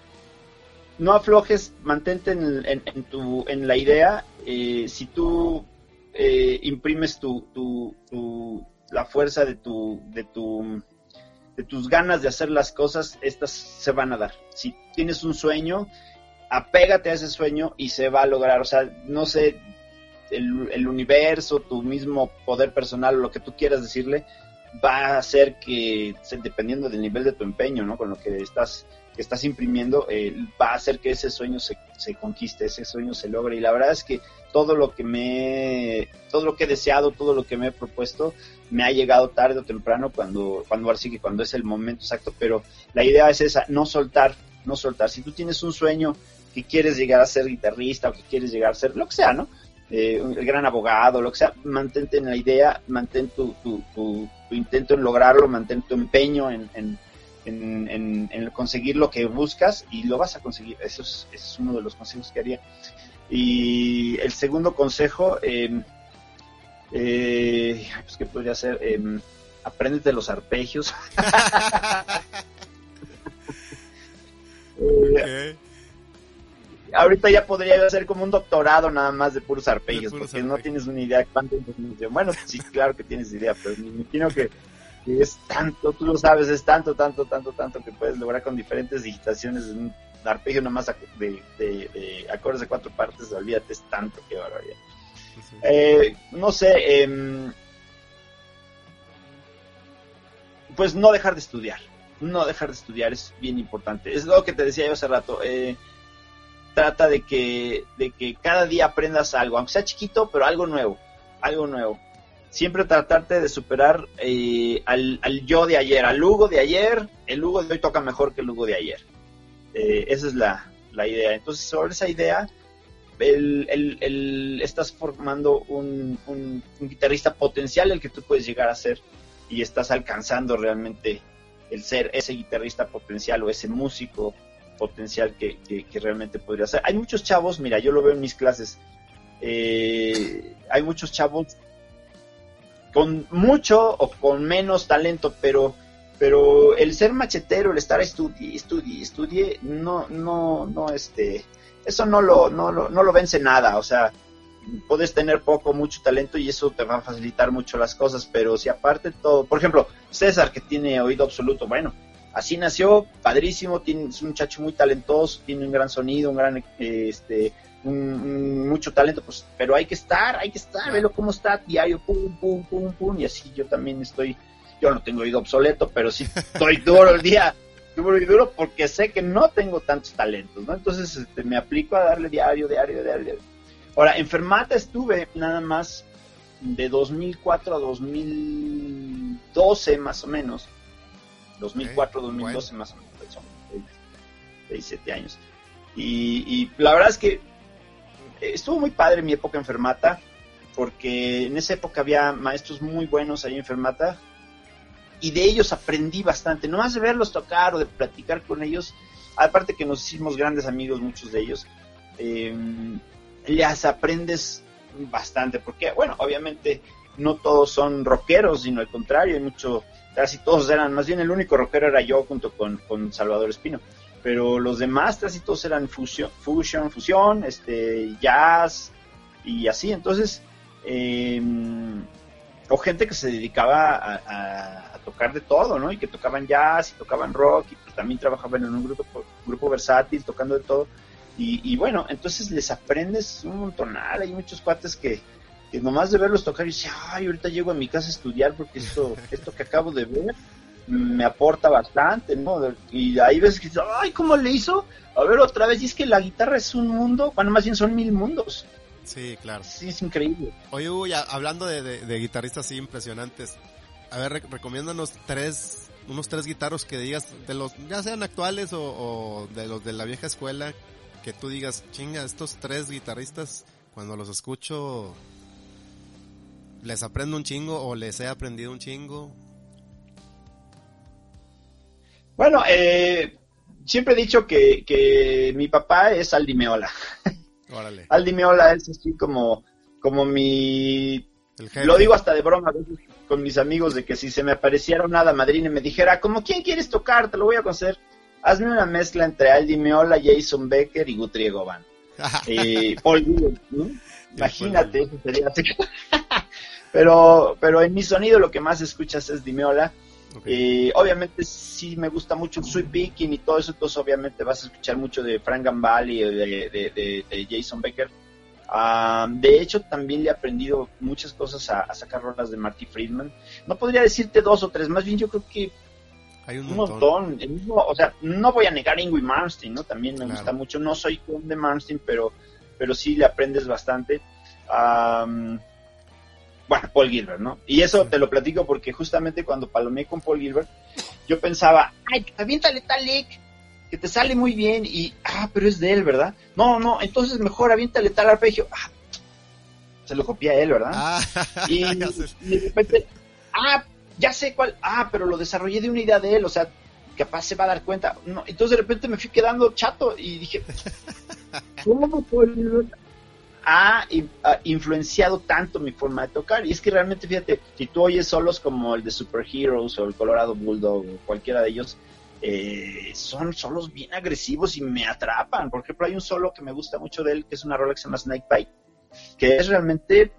no aflojes, mantente en, tu, en la idea. Eh, si tú eh, imprimes tu, tu, la fuerza de tu, de tu, de tus ganas de hacer las cosas, estas se van a dar. Si tienes un sueño, apégate a ese sueño y se va a lograr. O sea, no sé, el, el universo, tu mismo poder personal, lo que tú quieras decirle, va a hacer que, dependiendo del nivel de tu empeño, ¿no? Con lo que estás, que estás imprimiendo, eh, va a hacer que ese sueño se, se conquiste, ese sueño se logre. Y la verdad es que todo lo que me, todo lo que he deseado, todo lo que me he propuesto, me ha llegado tarde o temprano cuando, cuando ahora sí que cuando es el momento exacto. Pero la idea es esa, no soltar, no soltar. Si tú tienes un sueño que quieres llegar a ser guitarrista o que quieres llegar a ser lo que sea, ¿no? Eh, el gran abogado, lo que sea, mantente en la idea, mantén tu, tu, tu, intento en lograrlo, mantén tu empeño en, en, en, conseguir lo que buscas y lo vas a conseguir. Eso es, es uno de los consejos que haría. Y el segundo consejo, eh, eh, pues, ¿qué podría ser? Eh, apréndete los arpegios. Eh, ahorita ya podría hacer como un doctorado nada más de puros arpegios, porque no tienes una idea de cuánta información. Bueno, sí, claro que tienes idea, pero me imagino que, es tanto, tú lo sabes, es tanto, tanto, tanto, tanto que puedes lograr con diferentes digitaciones en un arpegio nomás de, de, acordes de cuatro partes, olvídate, es tanto que barbaridad. Eh, no sé, em, pues no dejar de estudiar, no dejar de estudiar es bien importante. Es lo que te decía yo hace rato. Eh, trata de que, de que cada día aprendas algo, aunque sea chiquito, pero algo nuevo, algo nuevo. Siempre tratarte de superar eh, al, al, yo de ayer, al Hugo de ayer, el Hugo de hoy toca mejor que el Hugo de ayer. Eh, esa es la, idea. Entonces, sobre esa idea, el, estás formando un, guitarrista potencial el que tú puedes llegar a ser y estás alcanzando realmente el ser ese guitarrista potencial o ese músico potencial que, realmente podría ser. Hay muchos chavos, mira, yo lo veo en mis clases, eh, hay muchos chavos con mucho o con menos talento, pero pero el ser machetero, el estar estudie, estudie, estudie, no, no, no, este, eso no lo, no, lo, no lo vence nada, o sea, puedes tener poco, mucho talento y eso te va a facilitar mucho las cosas, pero si aparte todo, por ejemplo, César que tiene oído absoluto, bueno, así nació, padrísimo, tiene, es un muchacho muy talentoso, tiene un gran sonido, un gran, este, un, mucho talento, pues, pero hay que estar, hay que estar, velo cómo está, diario, pum, pum, pum, pum, y así yo también estoy yo no tengo oído obsoleto, pero sí estoy duro el día, duro y duro porque sé que no tengo tantos talentos, ¿no? Entonces este, me aplico a darle diario, diario, diario. Ahora, enfermata estuve nada más de 2004 a 2012 más o menos. 2004 2012 más o menos, son 17 años. Y, y la verdad es que estuvo muy padre mi época enfermata, porque en esa época había maestros muy buenos ahí en enfermata, y de ellos aprendí bastante, no más de verlos tocar o de platicar con ellos, aparte que nos hicimos grandes amigos muchos de ellos, eh, les aprendes bastante, porque bueno, obviamente no todos son rockeros, sino al contrario, hay mucho, casi todos eran, más bien el único rockero era yo junto con, con Salvador Espino, pero los demás casi todos eran fusion, fusion, fusión, este, jazz y así, entonces, eh, o gente que se dedicaba a, tocar de todo, ¿no? Y que tocaban jazz y tocaban rock y pues también trabajaban en un grupo, grupo versátil tocando de todo. Y, bueno, entonces les aprendes un montonal. Hay muchos cuates que, que nomás de verlos tocar y dicen, ay, ahorita llego a mi casa a estudiar porque esto, esto que acabo de ver me aporta bastante, ¿no? Y ahí ves que, ay, ¿cómo le hizo? A ver otra vez, y es que la guitarra es un mundo, bueno, más bien son mil mundos. Sí, claro. Sí, es increíble. Oye, Hugo, hablando de, guitarristas así impresionantes, a ver, recomiéndanos tres, unos tres guitarros que digas, de los, ya sean actuales o, de los de la vieja escuela, que tú digas, chinga, estos tres guitarristas, cuando los escucho, les aprendo un chingo o les he aprendido un chingo. Bueno, eh, siempre he dicho que, que mi papá es Aldi Meola. Aldi Meola es así como, como mi... Lo digo hasta de broma con mis amigos de que si se me apareciera una hada madrina y me dijera, como quién quieres tocar, te lo voy a conocer. Hazme una mezcla entre Aldi Meola, Jason Becker y Guthrie Govan. y Paul Imagínate, eso sería así. pero, pero en mi sonido lo que más escuchas es Dimeola. y obviamente sí me gusta mucho el sweep picking y todo eso, entonces obviamente vas a escuchar mucho de Frank Gambale y de, de, Jason Becker. Ah, de hecho, también le he aprendido muchas cosas a, a sacar rolas de Marty Friedman. No podría decirte dos o tres, más bien yo creo que Hay un un montón. montón. El mismo, o sea, no voy a negar Ingrid Malmsteen, ¿no? También me Claro. gusta mucho. No soy fan de Malmsteen, pero, pero sí le aprendes bastante. Bueno, Paul Gilbert, ¿no? Y eso te lo platico porque justamente cuando palomeé con Paul Gilbert, yo pensaba, ay, aviéntale tal lick, que te sale muy bien, y, ah, pero es de él, ¿verdad? No, no, entonces mejor aviéntale tal arpegio. Ah, se lo copié a él, ¿verdad? Ah, y, ya sé. y de repente, ah, ya sé cuál, ah, pero lo desarrollé de una idea de él, o sea, capaz se va a dar cuenta. No, entonces de repente me fui quedando chato y dije, ¿cómo Paul ha, in- ha influenciado tanto mi forma de tocar? Y es que realmente, fíjate, si tú oyes solos como el de Super Heroes o el Colorado Bulldog o cualquiera de ellos, eh, son solos bien agresivos y me atrapan. Por ejemplo, hay un solo que me gusta mucho de él, que es una rola que se llama Snake Bite, que es realmente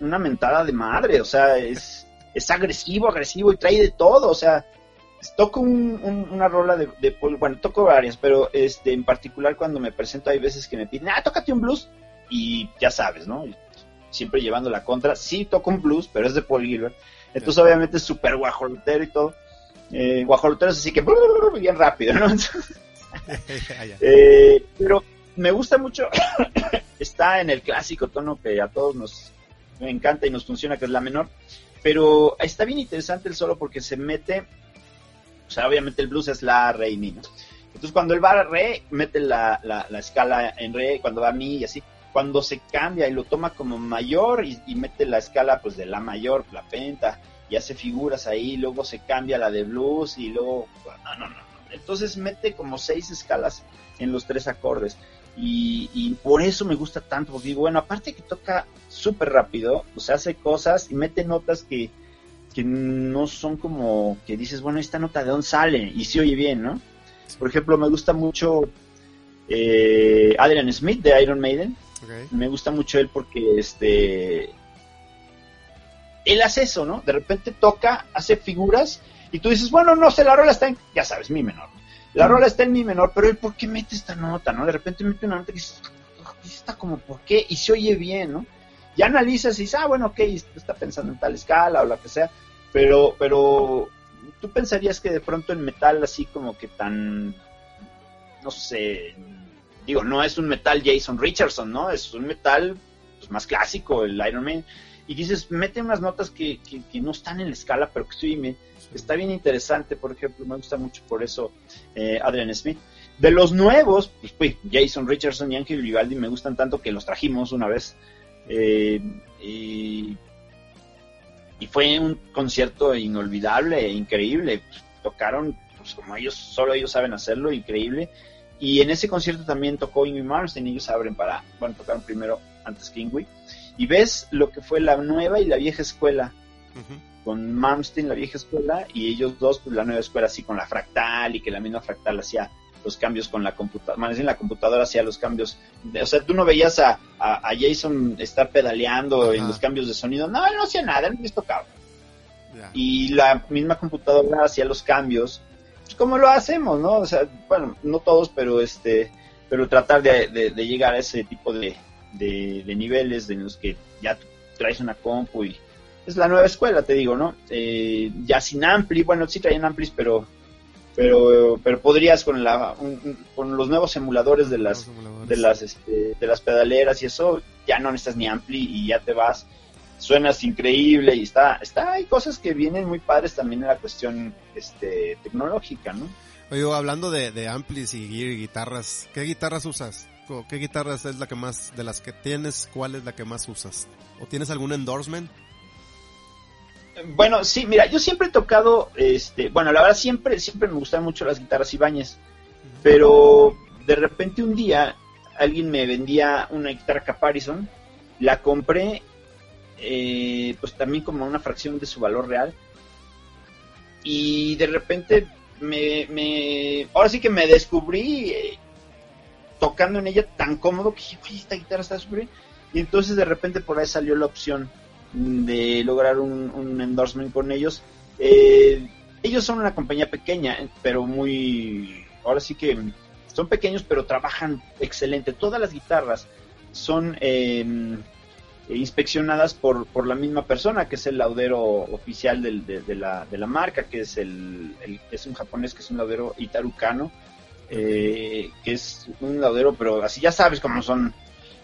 una mentada de madre, o sea, es, es agresivo, agresivo y trae de todo, o sea, toco un- un- una rola de, de bueno, toco varias, pero este en particular cuando me presento hay veces que me piden, ah, tócate un blues, y ya sabes, ¿no? Siempre llevando la contra, sí toco un blues, pero es de Paul Gilbert, entonces Sí. obviamente es súper guajolotero y todo, eh, guajolotero es así que bien rápido, ¿no? Ah. Eh, pero me gusta mucho, está en el clásico tono que a todos nos encanta y nos funciona, que es la menor, pero está bien interesante el solo porque se mete, o sea, obviamente el blues es la, re y mi, ¿no? Entonces cuando él va a re, mete la, la, la escala en re, cuando va a mi y así, cuando se cambia y lo toma como mayor y, mete la escala pues de la mayor, la penta, y hace figuras ahí, luego se cambia la de blues y luego, no, no, no, no. entonces mete como seis escalas en los tres acordes. Y, y por eso me gusta tanto, porque digo, bueno, aparte que toca súper rápido, o sea, hace cosas y mete notas que, que no son como que dices, bueno, esta nota de dónde sale y se oye bien, ¿no? Por ejemplo, me gusta mucho eh, Adrian Smith de Iron Maiden, Me gusta mucho él porque este él hace eso, ¿no? De repente toca, hace figuras y tú dices, bueno, no sé, la rola está en, ya sabes, mi menor. La rola está en mi menor, pero él, ¿por qué mete esta nota, no? De repente mete una nota que dices, está como, ¿por qué? Y se oye bien, ¿no? Ya analizas y dices, ah, bueno, ok, está pensando en tal escala o la que sea, pero, pero tú pensarías que de pronto en metal así como que tan, no sé, digo, no es un metal Jason Richardson, ¿no? Es un metal pues, más clásico, el Iron Man. Y dices, mete unas notas que, que, no están en la escala, pero que estoy bien. Está bien interesante, por ejemplo, me gusta mucho por eso eh, Adrian Smith. De los nuevos, pues, pues, Jason Richardson y Ángel Vivaldi me gustan tanto que los trajimos una vez. Eh, y, y fue un concierto inolvidable, e increíble. Tocaron, pues como ellos, solo ellos saben hacerlo, increíble. Y en ese concierto también tocó Ingrid Malmsteen, ellos abren para, bueno, tocaron primero antes que Ingrid. Y ves lo que fue la nueva y la vieja escuela, con Malmsteen, la vieja escuela, y ellos dos, pues la nueva escuela así con la fractal, y que la misma fractal hacía los cambios con la computadora, más bien la computadora hacía los cambios, de- o sea, tú no veías a, a, a Jason estar pedaleando en los cambios de sonido, no, él no hacía nada, él no tocaba Ya. y la misma computadora hacía los cambios pues, como lo hacemos no o sea bueno no todos pero este pero tratar de, de- de llegar a ese tipo de, de, de niveles en los que ya traes una compu y es la nueva escuela te digo no Eh, ya sin ampli bueno sí traían amplis pero pero pero podrías con la un- un- con los nuevos emuladores de las emuladores. de las este, de las pedaleras y eso ya no necesitas ni ampli y ya te vas suenas increíble y está está hay cosas que vienen muy padres también en la cuestión este tecnológica no Oye, hablando de, de amplis y guitarras, ¿qué guitarras usas? ¿O ¿Qué guitarras es la que más, de las que tienes, cuál es la que más usas? ¿O tienes algún endorsement? bueno sí mira yo siempre he tocado este bueno la verdad siempre siempre me gustan mucho las guitarras Ibáñez pero de repente un día alguien me vendía una guitarra Caparison la compré eh, pues también como una fracción de su valor real y de repente me, ahora sí que me descubrí eh, tocando en ella tan cómodo que dije, oye, esta guitarra está súper. Y entonces de repente por ahí salió la opción de lograr un, un endorsement con ellos. Eh, ellos son una compañía pequeña, pero muy, ahora sí que son pequeños, pero trabajan excelente. Todas las guitarras son eh, inspeccionadas por, por la misma persona, que es el laudero oficial del- de, la, de la marca, que es el, es un japonés que es un laudero itarucano, eh, que es un laudero, pero así ya sabes cómo son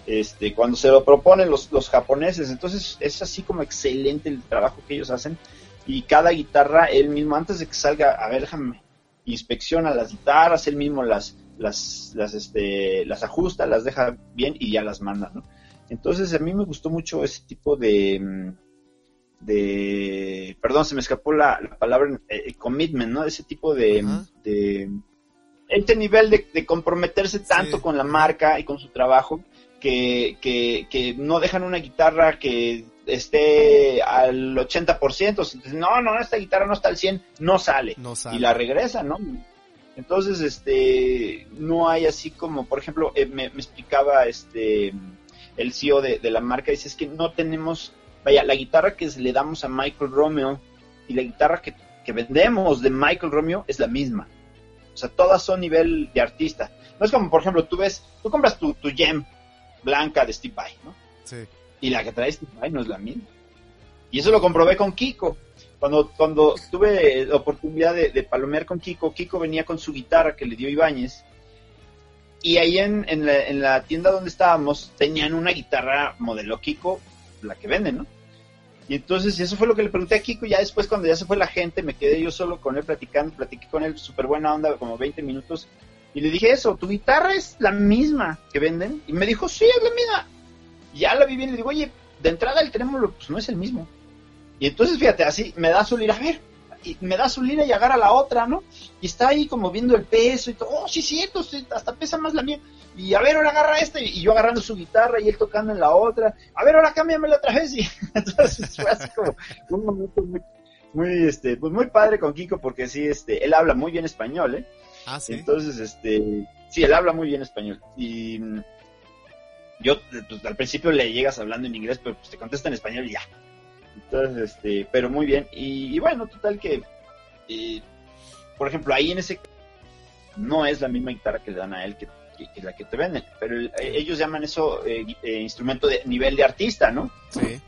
este, cuando se lo proponen los, los japoneses. Entonces es así como excelente el trabajo que ellos hacen. Y cada guitarra, él mismo, antes de que salga, a ver, inspecciona las guitarras, él mismo las, las, las, este, las ajusta, las deja bien y ya las manda, ¿no? Entonces a mí me gustó mucho ese tipo de, mm, de perdón, se me escapó la, la palabra eh, commitment, ¿no? Ese tipo de, Ajá. de este nivel de, de comprometerse tanto Sí. con la marca y con su trabajo que, que, que no dejan una guitarra que esté al 80%, entonces, no, no, esta guitarra no está al 100, no sale No sale. y la regresa, ¿no? Entonces, este, no hay así como, por ejemplo, eh, me, me explicaba este el CEO de, de la marca, dice, es que no tenemos, vaya, la guitarra que le damos a Michael Romeo y la guitarra que, que vendemos de Michael Romeo es la misma. O sea, todas son nivel de artista. No es como, por ejemplo, tú ves, tú compras tu, tu gem blanca de Steve Vai, ¿no? Sí. y la que trae Steve Vai no es la misma. Y eso lo comprobé con Kiko. Cuando, cuando tuve la oportunidad de, de palomear con Kiko, Kiko venía con su guitarra que le dio Ibáñez. Y ahí en, en, la, en la tienda donde estábamos tenían una guitarra modelo Kiko, la que venden, ¿no? Y entonces eso fue lo que le pregunté a Kiko. Ya después, cuando ya se fue la gente, me quedé yo solo con él platicando. Platiqué con él, súper buena onda, como 20 minutos. Y le dije eso, ¿tu guitarra es la misma que venden? Y me dijo, sí, es la misma. Ya la vi bien le digo, oye, de entrada el trémolo pues no es el mismo. Y entonces, fíjate, así me da su lira, a ver, y me da su lira y agarra la otra, ¿no? Y está ahí como viendo el peso y todo, oh, sí, cierto, sí, hasta pesa más la mía. Y a ver, ahora agarra esta, y yo agarrando su guitarra y él tocando en la otra. A ver, ahora cámbiamela otra vez. Y entonces fue así como un momento muy, muy, este, pues muy padre con Kiko, porque sí, este, él habla muy bien español, ¿eh? Ah, sí. Entonces, este, sí, él habla muy bien español. Y mm, yo, pues, al principio le llegas hablando en inglés, pero pues te contesta en español y ya. Entonces, este, pero muy bien. Y, y bueno, total que, eh, por ejemplo, ahí en ese no es la misma guitarra que le dan a él que, que- que la que te venden, pero el- eh, ellos llaman eso eh, eh, instrumento de nivel de artista, ¿no? Sí.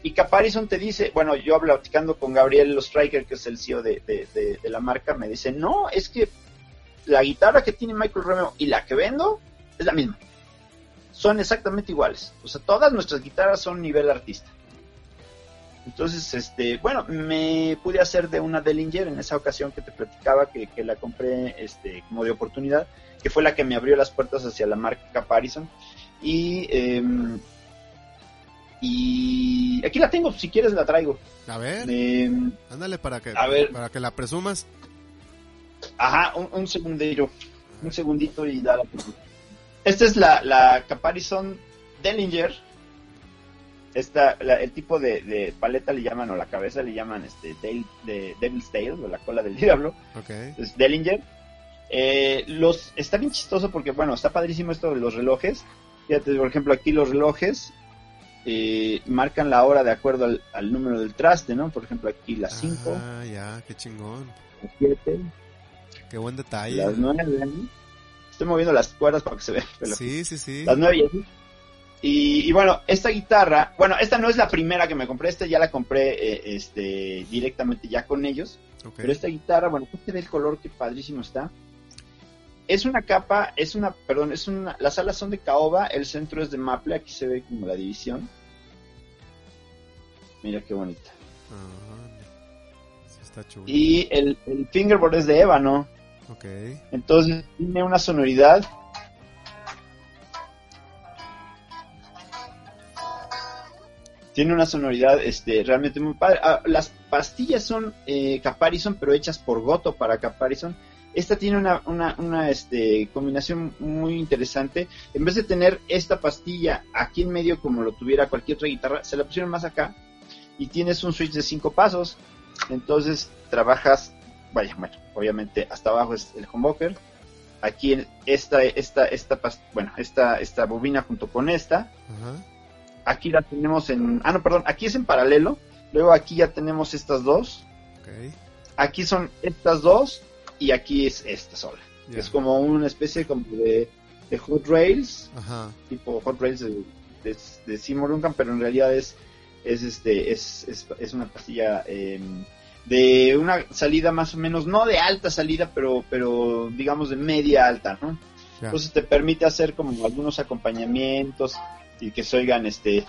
Y Caparison te dice, bueno, yo platicando con Gabriel Striker, que es el CEO de, de- de- de la marca, me dice, no, es que la guitarra que tiene Michael Romeo y la que vendo es la misma. Son exactamente iguales. O sea, todas nuestras guitarras son nivel artista. Entonces, este, bueno, me pude hacer de una Dellinger en esa ocasión que te platicaba que, que la compré este, como de oportunidad, que fue la que me abrió las puertas hacia la marca Caparison. Y, em, y aquí la tengo, si quieres la traigo. A ver, Em, ándale para que, a ver. para que la presumas. Ajá, un, un segundillo. Un segundito y da la Esta es la, la Caparison Dellinger. Esta, la- el tipo de, de paleta le llaman, o la cabeza le llaman este tail, de Devil's Tail, o la cola del diablo. Ok. Es Dellinger. Eh, los, está bien chistoso porque, bueno, está padrísimo esto de los relojes. Fíjate, por ejemplo, aquí los relojes eh, marcan la hora de acuerdo al, al número del traste, ¿no? Por ejemplo, aquí las 5, Ah, ya, qué chingón. las 7, Qué buen detalle. las 9. Estoy moviendo las cuerdas para que se vea. pero- Sí, sí, sí. Las 9 y así. Y, y bueno, esta guitarra, bueno, esta no es la primera que me compré, esta ya la compré eh, este, directamente ya con ellos. Pero esta guitarra, bueno, ve el color, que padrísimo está. Es una capa, es una, perdón, es una, las alas son de caoba, el centro es de maple, aquí se ve como la división. Mira qué bonita. Ah, sí está chulo. Y el, el fingerboard es de ébano, Ok. entonces tiene una sonoridad. Tiene una sonoridad este, realmente muy padre. Ah, las pastillas son eh, Caparison, pero hechas por Goto para Caparison. Esta tiene una, una, una este, combinación muy interesante. En vez de tener esta pastilla aquí en medio como lo tuviera cualquier otra guitarra, se la pusieron más acá. Y tienes un switch de cinco pasos. Entonces trabajas, vaya, bueno, obviamente hasta abajo es el humbucker. Aquí esta, esta, esta, pas- bueno, esta, esta bobina junto con esta. Ajá. Aquí la tenemos en, ah no, perdón, aquí es en paralelo. Luego aquí ya tenemos estas dos. Ok. Aquí son estas dos y aquí es esta sola. Es como una especie como de de Hot Rails, Ajá. tipo Hot Rails de, de, de Seymour Duncan, pero en realidad es, es, este, es, es, es una pastilla eh, de una salida más o menos, no de alta salida, pero, pero digamos de media alta, ¿no? Entonces te permite hacer como algunos acompañamientos y que se oigan este...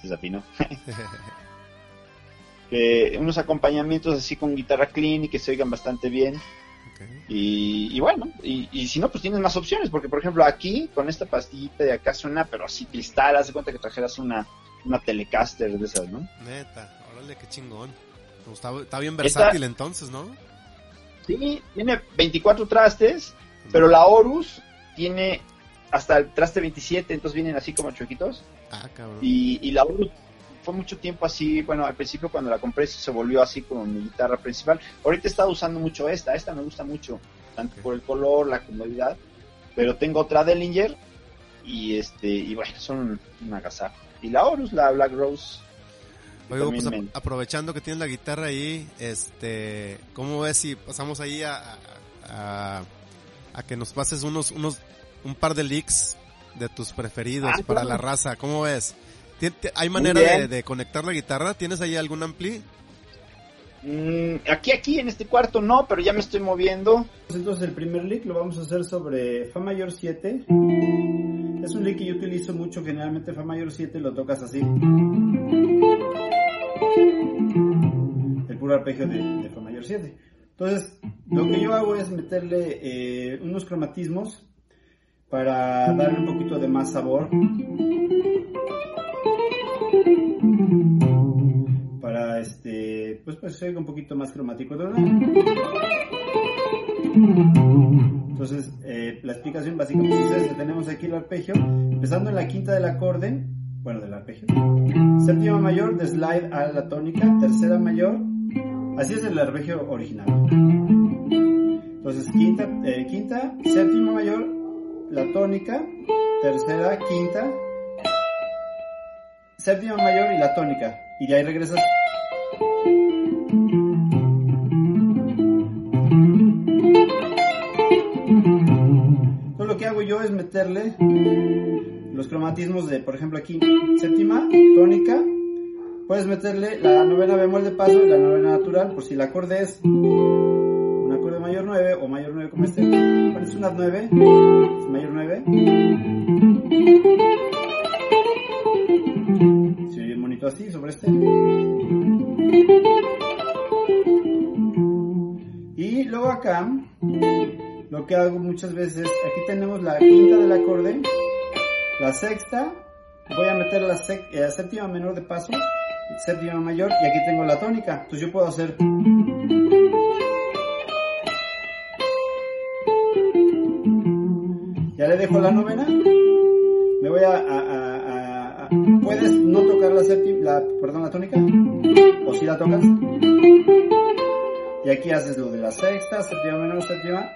Se desafinó. que unos acompañamientos así con guitarra clean y que se oigan bastante bien. Y, y bueno, y, y si no, pues tienes más opciones, porque por ejemplo aquí, con esta pastillita de acá suena, pero así cristal, haz de cuenta que trajeras una, una Telecaster de esas, ¿no? Neta, órale, qué chingón. Pues Está, está bien Esta- versátil entonces, ¿no? Sí, tiene 24 trastes, pero la Horus tiene hasta el traste 27, entonces vienen así como chuequitos. Ah, cabrón. Y, y la Horus fue mucho tiempo así, bueno, al principio cuando la compré se volvió así como mi guitarra principal. Ahorita he estado usando mucho esta, esta me gusta mucho, tanto por el color, la comodidad, pero tengo otra Dellinger y este y bueno, son un agasajo. Y la Horus, la Black Rose. pues me- aprovechando que tienes la guitarra ahí, este, ¿cómo ves si pasamos ahí a, a, a- a que nos pases unos, unos, un par de leaks de tus preferidos Ah, para claro. la raza? ¿Cómo ves? ¿Tien- te- ¿Hay manera de, de conectar la guitarra? ¿Tienes ahí algún ampli? Mm, aquí, aquí, en este cuarto no, pero ya me estoy moviendo. Entonces el primer lick lo vamos a hacer sobre Fa mayor 7. Es un lick que yo utilizo mucho, generalmente Fa mayor 7 lo tocas así. El puro arpegio de, de Fa mayor 7. Entonces, lo que yo hago es meterle eh, unos cromatismos para darle un poquito de más sabor. Para este, pues, pues se oiga un poquito más cromático. Entonces, eh, la explicación básicamente es esta. Tenemos aquí el arpegio, empezando en la quinta del acorde, bueno, del arpegio. Séptima mayor de slide a la tónica, tercera mayor. Así es el arpegio original. Entonces, quinta, eh, quinta, séptima mayor, la tónica, tercera, quinta, séptima mayor y la tónica. Y de ahí regresas Entonces lo que hago yo es meterle los cromatismos de, por ejemplo, aquí, séptima, tónica. Puedes meterle la novena bemol de paso y la novena natural, por si el acorde es 9 o mayor 9 como este. Pones una 9, es mayor 9. Se oye bonito así sobre este. Y luego acá, lo que hago muchas veces, aquí tenemos la quinta del acorde, la sexta, voy a meter la, eh, séptima menor de paso, séptima mayor, y aquí tengo la tónica. Entonces yo puedo hacer... dejo la novena, me voy a... puedes no tocar la séptima, perdón, la tónica, o si la tocas. Y aquí haces lo de la sexta, séptima menor, séptima.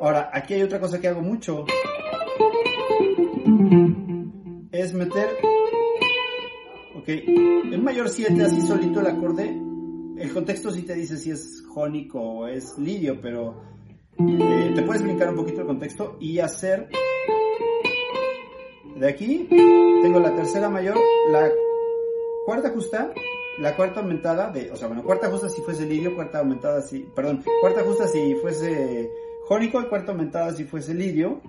Ahora, aquí hay otra cosa que hago mucho. Es meter... Ok, en mayor 7, así solito el acorde. El contexto sí te dice si es jónico o es lidio, pero eh, te puedes brincar un poquito el contexto y hacer... De aquí tengo la tercera mayor, la cuarta justa, la cuarta aumentada de, o sea, bueno, cuarta justa si fuese lidio, cuarta aumentada si, perdón, cuarta justa si fuese jónico y cuarta aumentada si fuese lidio.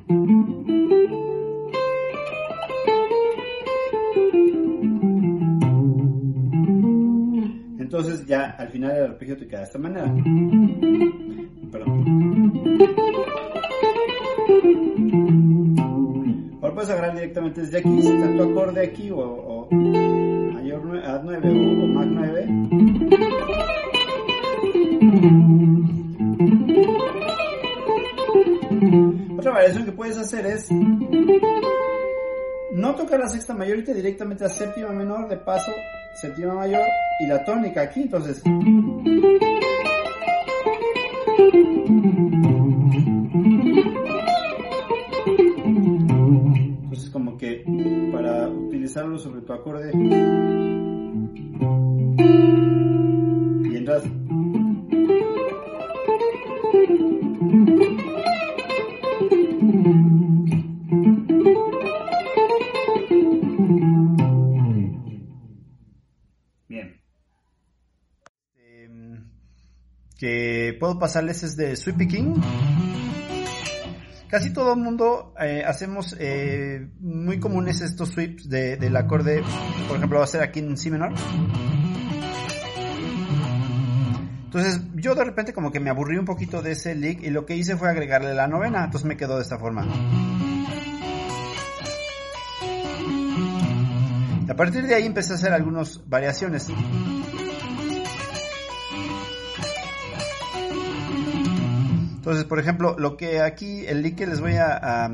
Entonces ya al final el arpegio te queda de esta manera. Perdón. Ahora puedes agarrar directamente desde aquí, si está tu acorde aquí o, o mayor 9, a 9 o, o Mac 9. Otra variación que puedes hacer es no tocar la sexta mayor, irte directamente a séptima menor, de paso, séptima mayor y la tónica aquí, entonces. Entonces como que para utilizarlo sobre tu acorde puedo pasarles es de Sweepy King. Casi todo el mundo eh, hacemos eh, muy comunes estos sweeps de- del acorde, por ejemplo, va a ser aquí en Si menor. Entonces yo de repente como que me aburrí un poquito de ese lick y lo que hice fue agregarle la novena, entonces me quedó de esta forma. A partir de ahí empecé a hacer algunas variaciones. Entonces, por ejemplo, lo que aquí, el link que les voy a,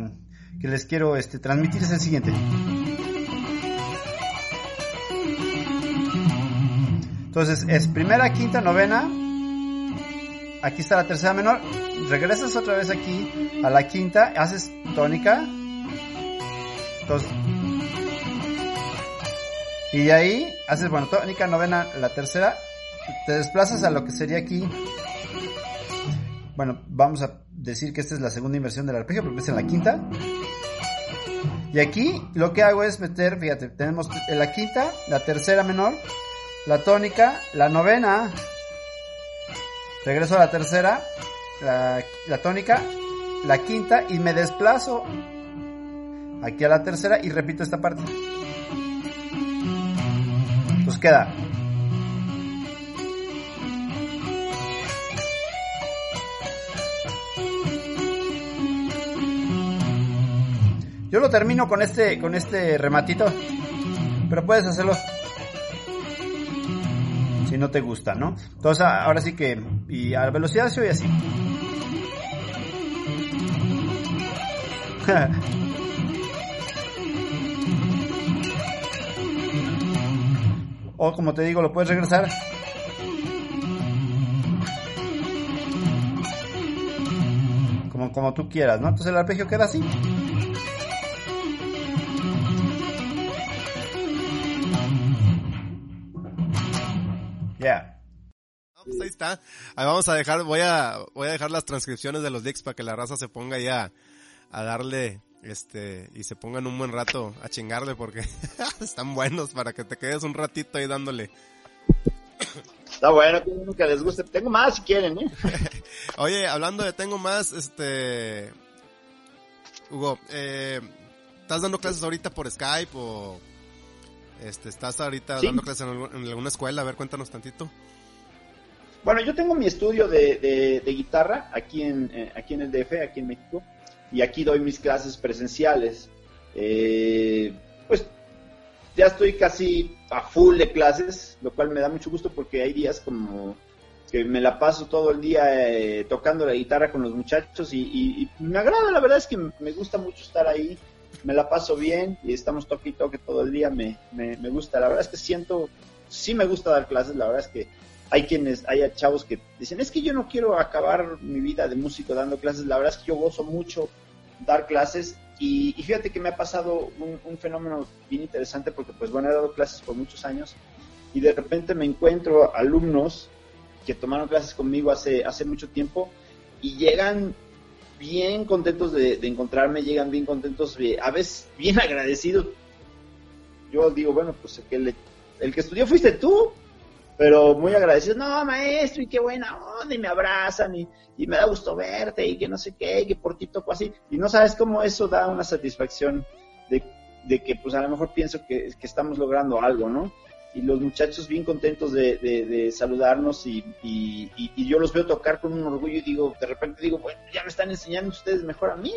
que les quiero este, transmitir es el siguiente. Entonces, es primera, quinta, novena. Aquí está la tercera menor. Regresas otra vez aquí a la quinta, haces tónica. Entonces, y ahí haces, bueno, tónica, novena, la tercera. Te desplazas a lo que sería aquí bueno, vamos a decir que esta es la segunda inversión del arpegio porque es en la quinta. Y aquí lo que hago es meter, fíjate, tenemos en la quinta, la tercera menor, la tónica, la novena, regreso a la tercera, la, la tónica, la quinta y me desplazo aquí a la tercera y repito esta parte. Pues queda. Yo lo termino con este, con este rematito. Pero puedes hacerlo si no te gusta, ¿no? Entonces ahora sí que, y a la velocidad se oye así. o como te digo, lo puedes regresar. Como, como tú quieras, ¿no? Entonces el arpegio queda así. Está. Ahí vamos a dejar, voy a, voy a dejar las transcripciones de los leaks para que la raza se ponga ya a darle, este, y se pongan un buen rato a chingarle porque están buenos para que te quedes un ratito ahí dándole. Está bueno, que les guste. Tengo más si quieren, ¿eh? Oye, hablando de tengo más, este, Hugo, eh, ¿estás dando clases ahorita por Skype o, este, estás ahorita Sí. dando clases en, en alguna escuela? A ver, cuéntanos tantito. Bueno, yo tengo mi estudio de, de- guitarra aquí en, eh, aquí en el DF, aquí en México, y aquí doy mis clases presenciales. Eh, pues ya estoy casi a full de clases, lo cual me da mucho gusto porque hay días como que me la paso todo el día eh, tocando la guitarra con los muchachos y me agrada, la verdad es que me gusta mucho estar ahí, me la paso bien y estamos toque y toque todo el día, me, me, me gusta, la verdad es que siento, sí me gusta dar clases, la verdad es que hay quienes, hay chavos que dicen, es que yo no quiero acabar mi vida de músico dando clases, la verdad es que yo gozo mucho dar clases y, y fíjate que me ha pasado un, fenómeno bien interesante porque pues bueno, he dado clases por muchos años y de repente me encuentro alumnos que tomaron clases conmigo hace, hace mucho tiempo y llegan bien contentos de, de encontrarme, llegan bien contentos, eh, a veces bien agradecidos. Yo digo, bueno, pues el que, le- el que estudió fuiste tú, pero muy agradecidos, no, maestro, y qué buena onda, y me abrazan, y, y me da gusto verte, y que no sé qué, y que por ti toco así, y no sabes cómo eso da una satisfacción de, de que pues a lo mejor pienso que, estamos logrando algo, ¿no? Y los muchachos bien contentos de, de- de saludarnos y, y- y- yo los veo tocar con un orgullo y digo, de repente digo, bueno, ya me están enseñando ustedes mejor a mí.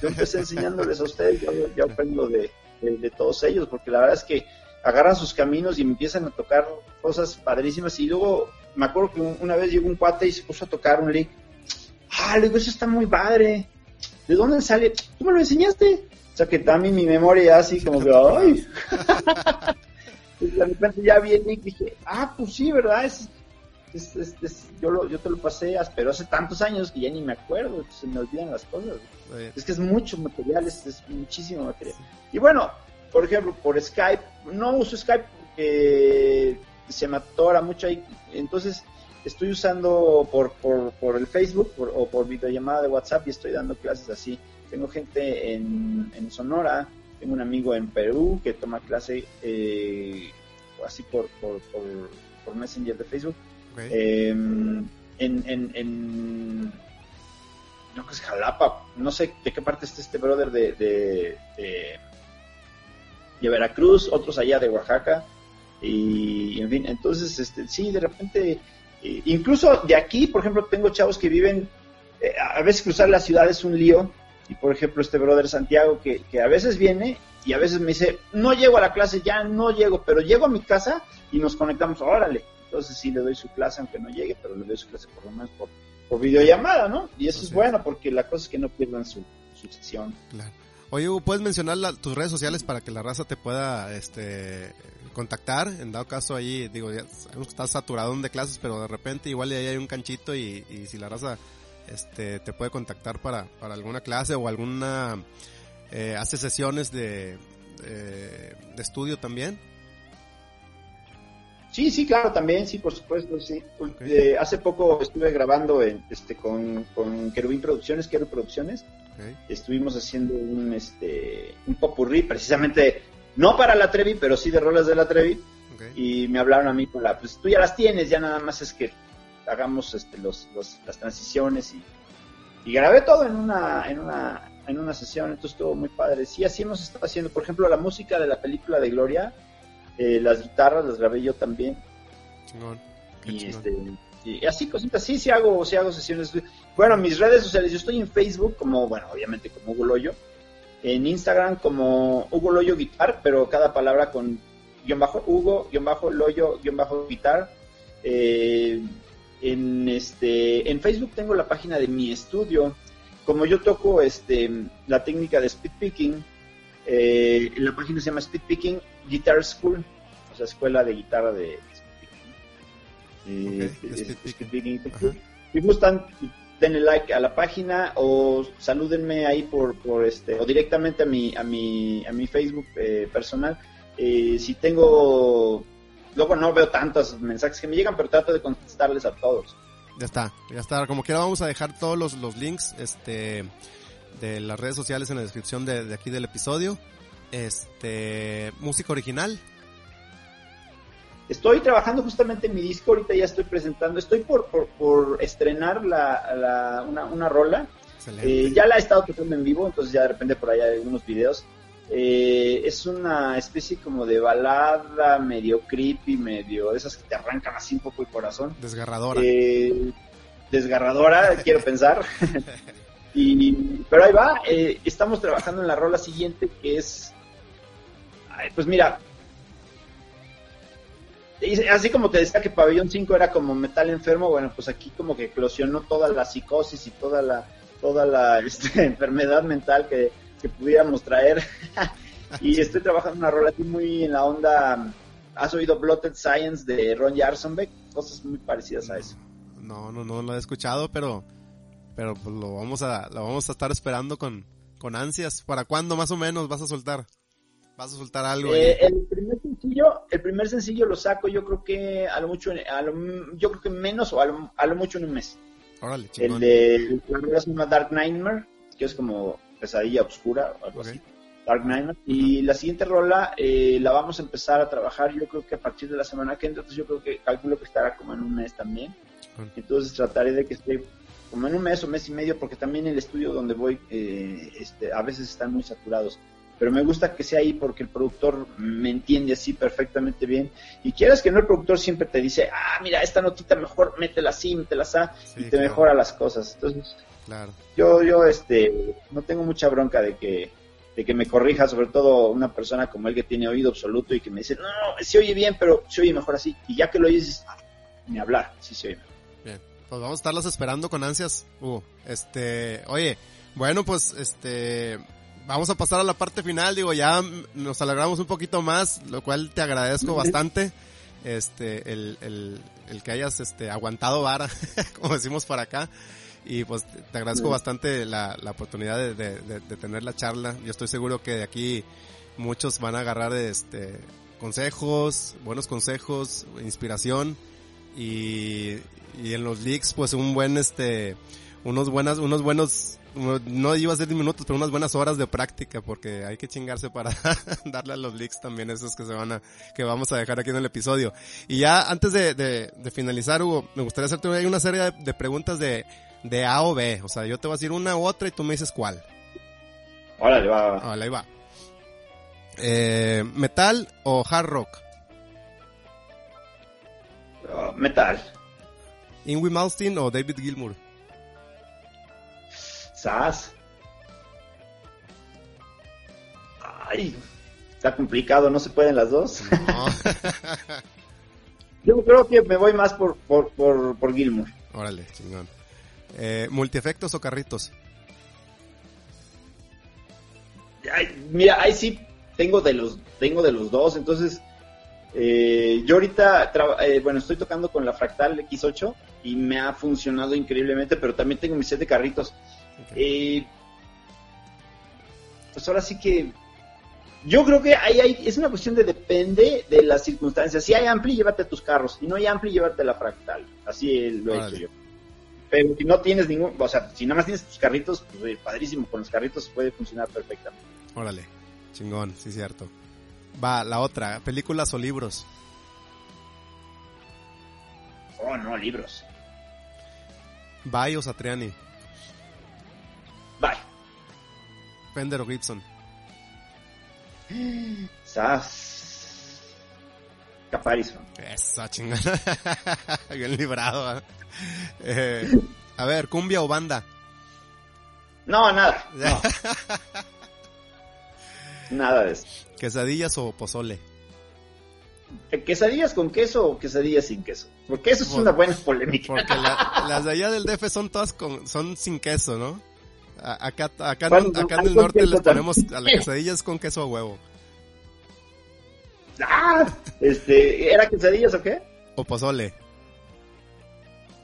Yo empecé enseñándoles a ustedes, yo, aprendo de todos ellos, porque la verdad es que agarran sus caminos y empiezan a tocar cosas padrísimas. Y luego me acuerdo que un- una vez llegó un cuate y se puso a tocar un lick. Ah, le digo, eso está muy padre. ¿De dónde sale? ¿Tú me lo enseñaste? O sea que también mi memoria así como que, ¡ay! de repente ya vi el lick y dije, ah, pues sí, ¿verdad? Es, es- es- es- yo, lo, yo te lo pasé, pero hace tantos años que ya ni me acuerdo, se me olvidan las cosas. Es que es mucho material, es muchísimo material. Y bueno, por ejemplo, por Skype, no uso Skype porque se me atora mucho ahí. Entonces, estoy usando por, por, por el Facebook por- o por videollamada de WhatsApp y estoy dando clases así. Tengo gente en, en Sonora, tengo un amigo en Perú que toma clase eh, así por, por, por, Messenger de Facebook. Ok. Eh, en, en, en no que es Jalapa, no sé de qué parte está este brother de, de, de, de Veracruz, otros allá de Oaxaca, y en fin, entonces este, sí, de repente, eh, incluso de aquí, por ejemplo, tengo chavos que viven, eh, a veces cruzar la ciudad es un lío, y por ejemplo este brother Santiago que, que a veces viene y a veces me dice, no llego a la clase, ya no llego, pero llego a mi casa y nos conectamos, órale. Entonces sí le doy su clase, aunque no llegue, pero le doy su clase por lo menos por, por videollamada, ¿no? Y eso es. bueno porque la cosa es que no pierdan su, su sesión. Claro. Oye, Hugo, ¿puedes mencionar la- tus redes sociales para que la raza te pueda este, contactar? En dado caso ahí, digo, ya sabemos que estás saturado de clases, pero de repente igual ahí hay un canchito y, y si la raza este, te puede contactar para, para alguna clase o alguna... Eh, hace sesiones de, estudio también. Sí, sí, claro, también, sí, por supuesto, sí. Eh, hace poco estuve grabando en, este, con, con Querubín Producciones, Querub Producciones, Estuvimos haciendo un, este, un popurrí, precisamente, no para la Trevi, pero sí de rolas de la Trevi, y me hablaron a mí para, pues tú ya las tienes, ya nada más es que hagamos este, los, los- las transiciones y, y grabé todo en una, en una, en una sesión, entonces estuvo muy padre. Sí, así hemos estado haciendo, por ejemplo, la música de la película de Gloria, eh, las guitarras las grabé yo también, Chingón. Y chingón. este y así cositas, sí, sí hago, sí hago sesiones. Bueno, mis redes sociales, yo estoy en Facebook como, bueno, obviamente como Hugo Loyo, en Instagram como Hugo Loyo Guitar, pero cada palabra con guion bajo Hugo, guion bajo Loyo, guion bajo Guitar. Eh, en este, en Facebook tengo la página de mi estudio. Como yo toco este la técnica de speed picking, eh, la página se llama Speed Picking Guitar School, o sea, escuela de guitarra de speed picking. Eh, Ok, de es- speed picking. speed picking. Ajá. Si gustan, denle like a la página o salúdenme ahí por, por este o directamente a mi a mi a mi Facebook eh, personal. Eh, si tengo luego no veo tantos mensajes que me llegan, pero trato de contestarles a todos. Ya está, ya está. Como quiera vamos a dejar todos los, los links este, de las redes sociales en la descripción de, de aquí del episodio. Este, música original. Estoy trabajando justamente en mi disco, ahorita ya estoy presentando, estoy por, por, por estrenar la, la- una, una rola. Eh, ya la he estado tocando en vivo, entonces ya de repente por ahí hay algunos videos. Eh, es una especie como de balada medio creepy, medio de esas que te arrancan así un poco el corazón. Desgarradora. Eh, desgarradora, quiero pensar. y, pero ahí va, eh, estamos trabajando en la rola siguiente que es, ay, pues mira, así como te decía que Pabellón 5 era como metal enfermo, bueno, pues aquí como que eclosionó toda la psicosis y toda la toda la este, enfermedad mental que, que pudiéramos traer. y estoy trabajando una rola muy en la onda, ¿has oído Blotted Science de Ron Jarsonbeck? Cosas muy parecidas a eso. No, no, no lo he escuchado, pero, pero pues lo vamos a, lo vamos a estar esperando con, con ansias. ¿Para cuándo más o menos vas a soltar? Vas a soltar algo. Eh, el primer sencillo, el primer sencillo lo saco yo creo que a lo mucho, a lo- yo creo que menos o a lo, a lo mucho en un mes. Órale, El chingón. de la se llama Dark Nightmare, que es como pesadilla oscura o algo así. Dark Nightmare. Y la siguiente rola eh, la vamos a empezar a trabajar yo creo que a partir de la semana que entra, entonces yo creo que calculo que estará como en un mes también. Entonces trataré de que esté como en un mes o mes y medio, porque también el estudio donde voy eh, este, a veces están muy saturados. Pero me gusta que sea ahí porque el productor me entiende así perfectamente bien. Y quieras que no, el productor siempre te dice, ah, mira, esta notita mejor, métela así, métela así, Sí, y te claro, mejora las cosas. Entonces, Claro. yo, yo, este, no tengo mucha bronca de que, de que me corrija, sobre todo una persona como él que tiene oído absoluto y que me dice, no, no, se oye bien, pero se oye mejor así. Y ya que lo oyes, ah, ni hablar, sí se oye mejor. Bien, pues vamos a estarlas esperando con ansias, Hugo. Este, oye, bueno, pues, este, vamos a pasar a la parte final, digo, ya nos alegramos un poquito más, lo cual te agradezco bastante, este, el, el, el que hayas, este, aguantado vara, como decimos por acá, y pues te agradezco bastante la, la oportunidad de, de, de- de tener la charla, yo estoy seguro que de aquí muchos van a agarrar, este, consejos, buenos consejos, inspiración, y, y en los leaks, pues un buen, este, unos buenas, unos buenos, no iba a ser minutos, pero unas buenas horas de práctica, porque hay que chingarse para darle a los leaks también esos que se van a, que vamos a dejar aquí en el episodio. Y ya antes de, de, de finalizar, Hugo, me gustaría hacerte una serie de, de, preguntas de, de A o B. O sea, yo te voy a decir una u otra y tú me dices cuál. Órale, va, va. Órale, ahí va. Eh, ¿Metal o hard rock? Uh, metal. ¿Ingwie Malmsteen o David Gilmour? Sas. Ay, está complicado, no se pueden las dos. No. Yo creo que me voy más por, por, por, por Gilmour. Órale, chingón. Eh, ¿Multiefectos o carritos? Ay, mira, ahí sí tengo de los, tengo de los dos, entonces eh, yo ahorita, eh, bueno, estoy tocando con la Fractal X8 y me ha funcionado increíblemente, pero también tengo mi set de carritos. Eh, pues ahora sí que yo creo que ahí hay, es una cuestión de depende de las circunstancias. Si hay ampli, llévate tus carros. Si no hay ampli, llévate la Fractal. Así lo he vale. hecho yo. Pero si no tienes ningún, o sea, si nada más tienes tus carritos, pues padrísimo, con los carritos puede funcionar perfectamente. Órale, chingón, sí cierto. Va, la otra, películas o libros. Oh, no, libros. Bye o Satriani. Fender o Gibson. Sas. Caparison. Esa chingada. Bien librado. ¿eh? Eh, a ver, cumbia o banda. No, nada. No. nada de eso. ¿Quesadillas o pozole? ¿Quesadillas con queso o quesadillas sin queso? Porque eso es una buena polémica. Porque la, las de allá del DF son todas con, son sin queso, ¿no? Acá, acá, bueno, acá en el norte les ponemos a las quesadillas con queso o huevo. Ah, este, ¿era quesadillas o qué? O pozole.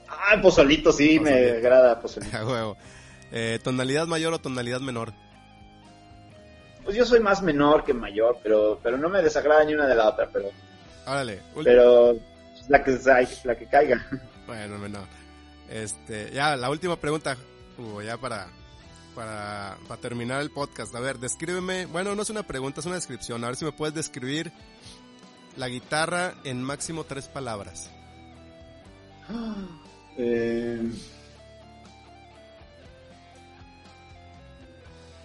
Ah, pozolito sí, pozolito. me agrada pozolito. A huevo. Eh, ¿Tonalidad mayor o tonalidad menor? Pues yo soy más menor que mayor, pero pero no me desagrada ni una de la otra, pero... Órale. Pero la que, la que caiga. Bueno, menor. Este, ya, la última pregunta, Hugo, ya para, para, terminar el podcast. A ver, descríbeme, bueno, no es una pregunta, es una descripción. A ver si me puedes describir la guitarra en máximo tres palabras. Eh,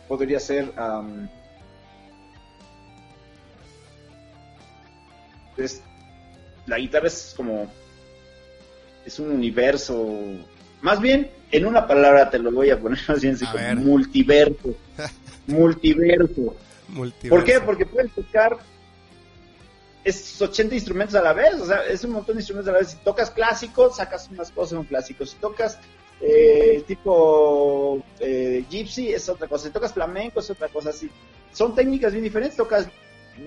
podría ser la guitarra es como es un universo más bien en una palabra te lo voy a poner así como multiverso multiverso multiverso ¿por qué? porque puedes tocar es 80 instrumentos a la vez, o sea, es un montón de instrumentos a la vez. Si tocas clásico, sacas unas cosas en un clásico. Si tocas eh, tipo eh, gypsy, es otra cosa. Si tocas flamenco, es otra cosa. Si, son técnicas bien diferentes. Tocas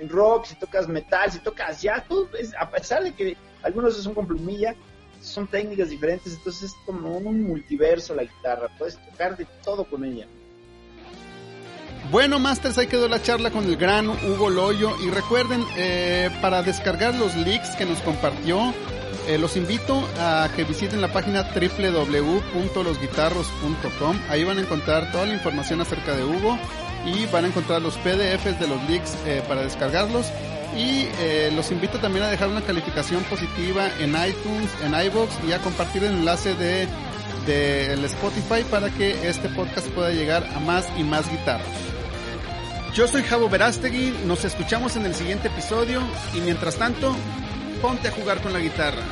rock, si tocas metal, si tocas jazz, todo es, a pesar de que algunos son con plumilla, son técnicas diferentes. Entonces es como un multiverso la guitarra. Puedes tocar de todo con ella. Bueno, Masters, ahí quedó la charla con el gran Hugo Loyo. Y recuerden, eh, para descargar los leaks que nos compartió, eh, los invito a que visiten la página www.losguitarros.com. Ahí van a encontrar toda la información acerca de Hugo y van a encontrar los PDFs de los leaks eh, para descargarlos. Y los invito también a dejar una calificación positiva en iTunes, en iBox y a compartir el enlace de del Spotify para que este podcast pueda llegar a más y más guitarras. Yo soy Javo Verástegui, nos escuchamos en el siguiente episodio y mientras tanto, ponte a jugar con la guitarra.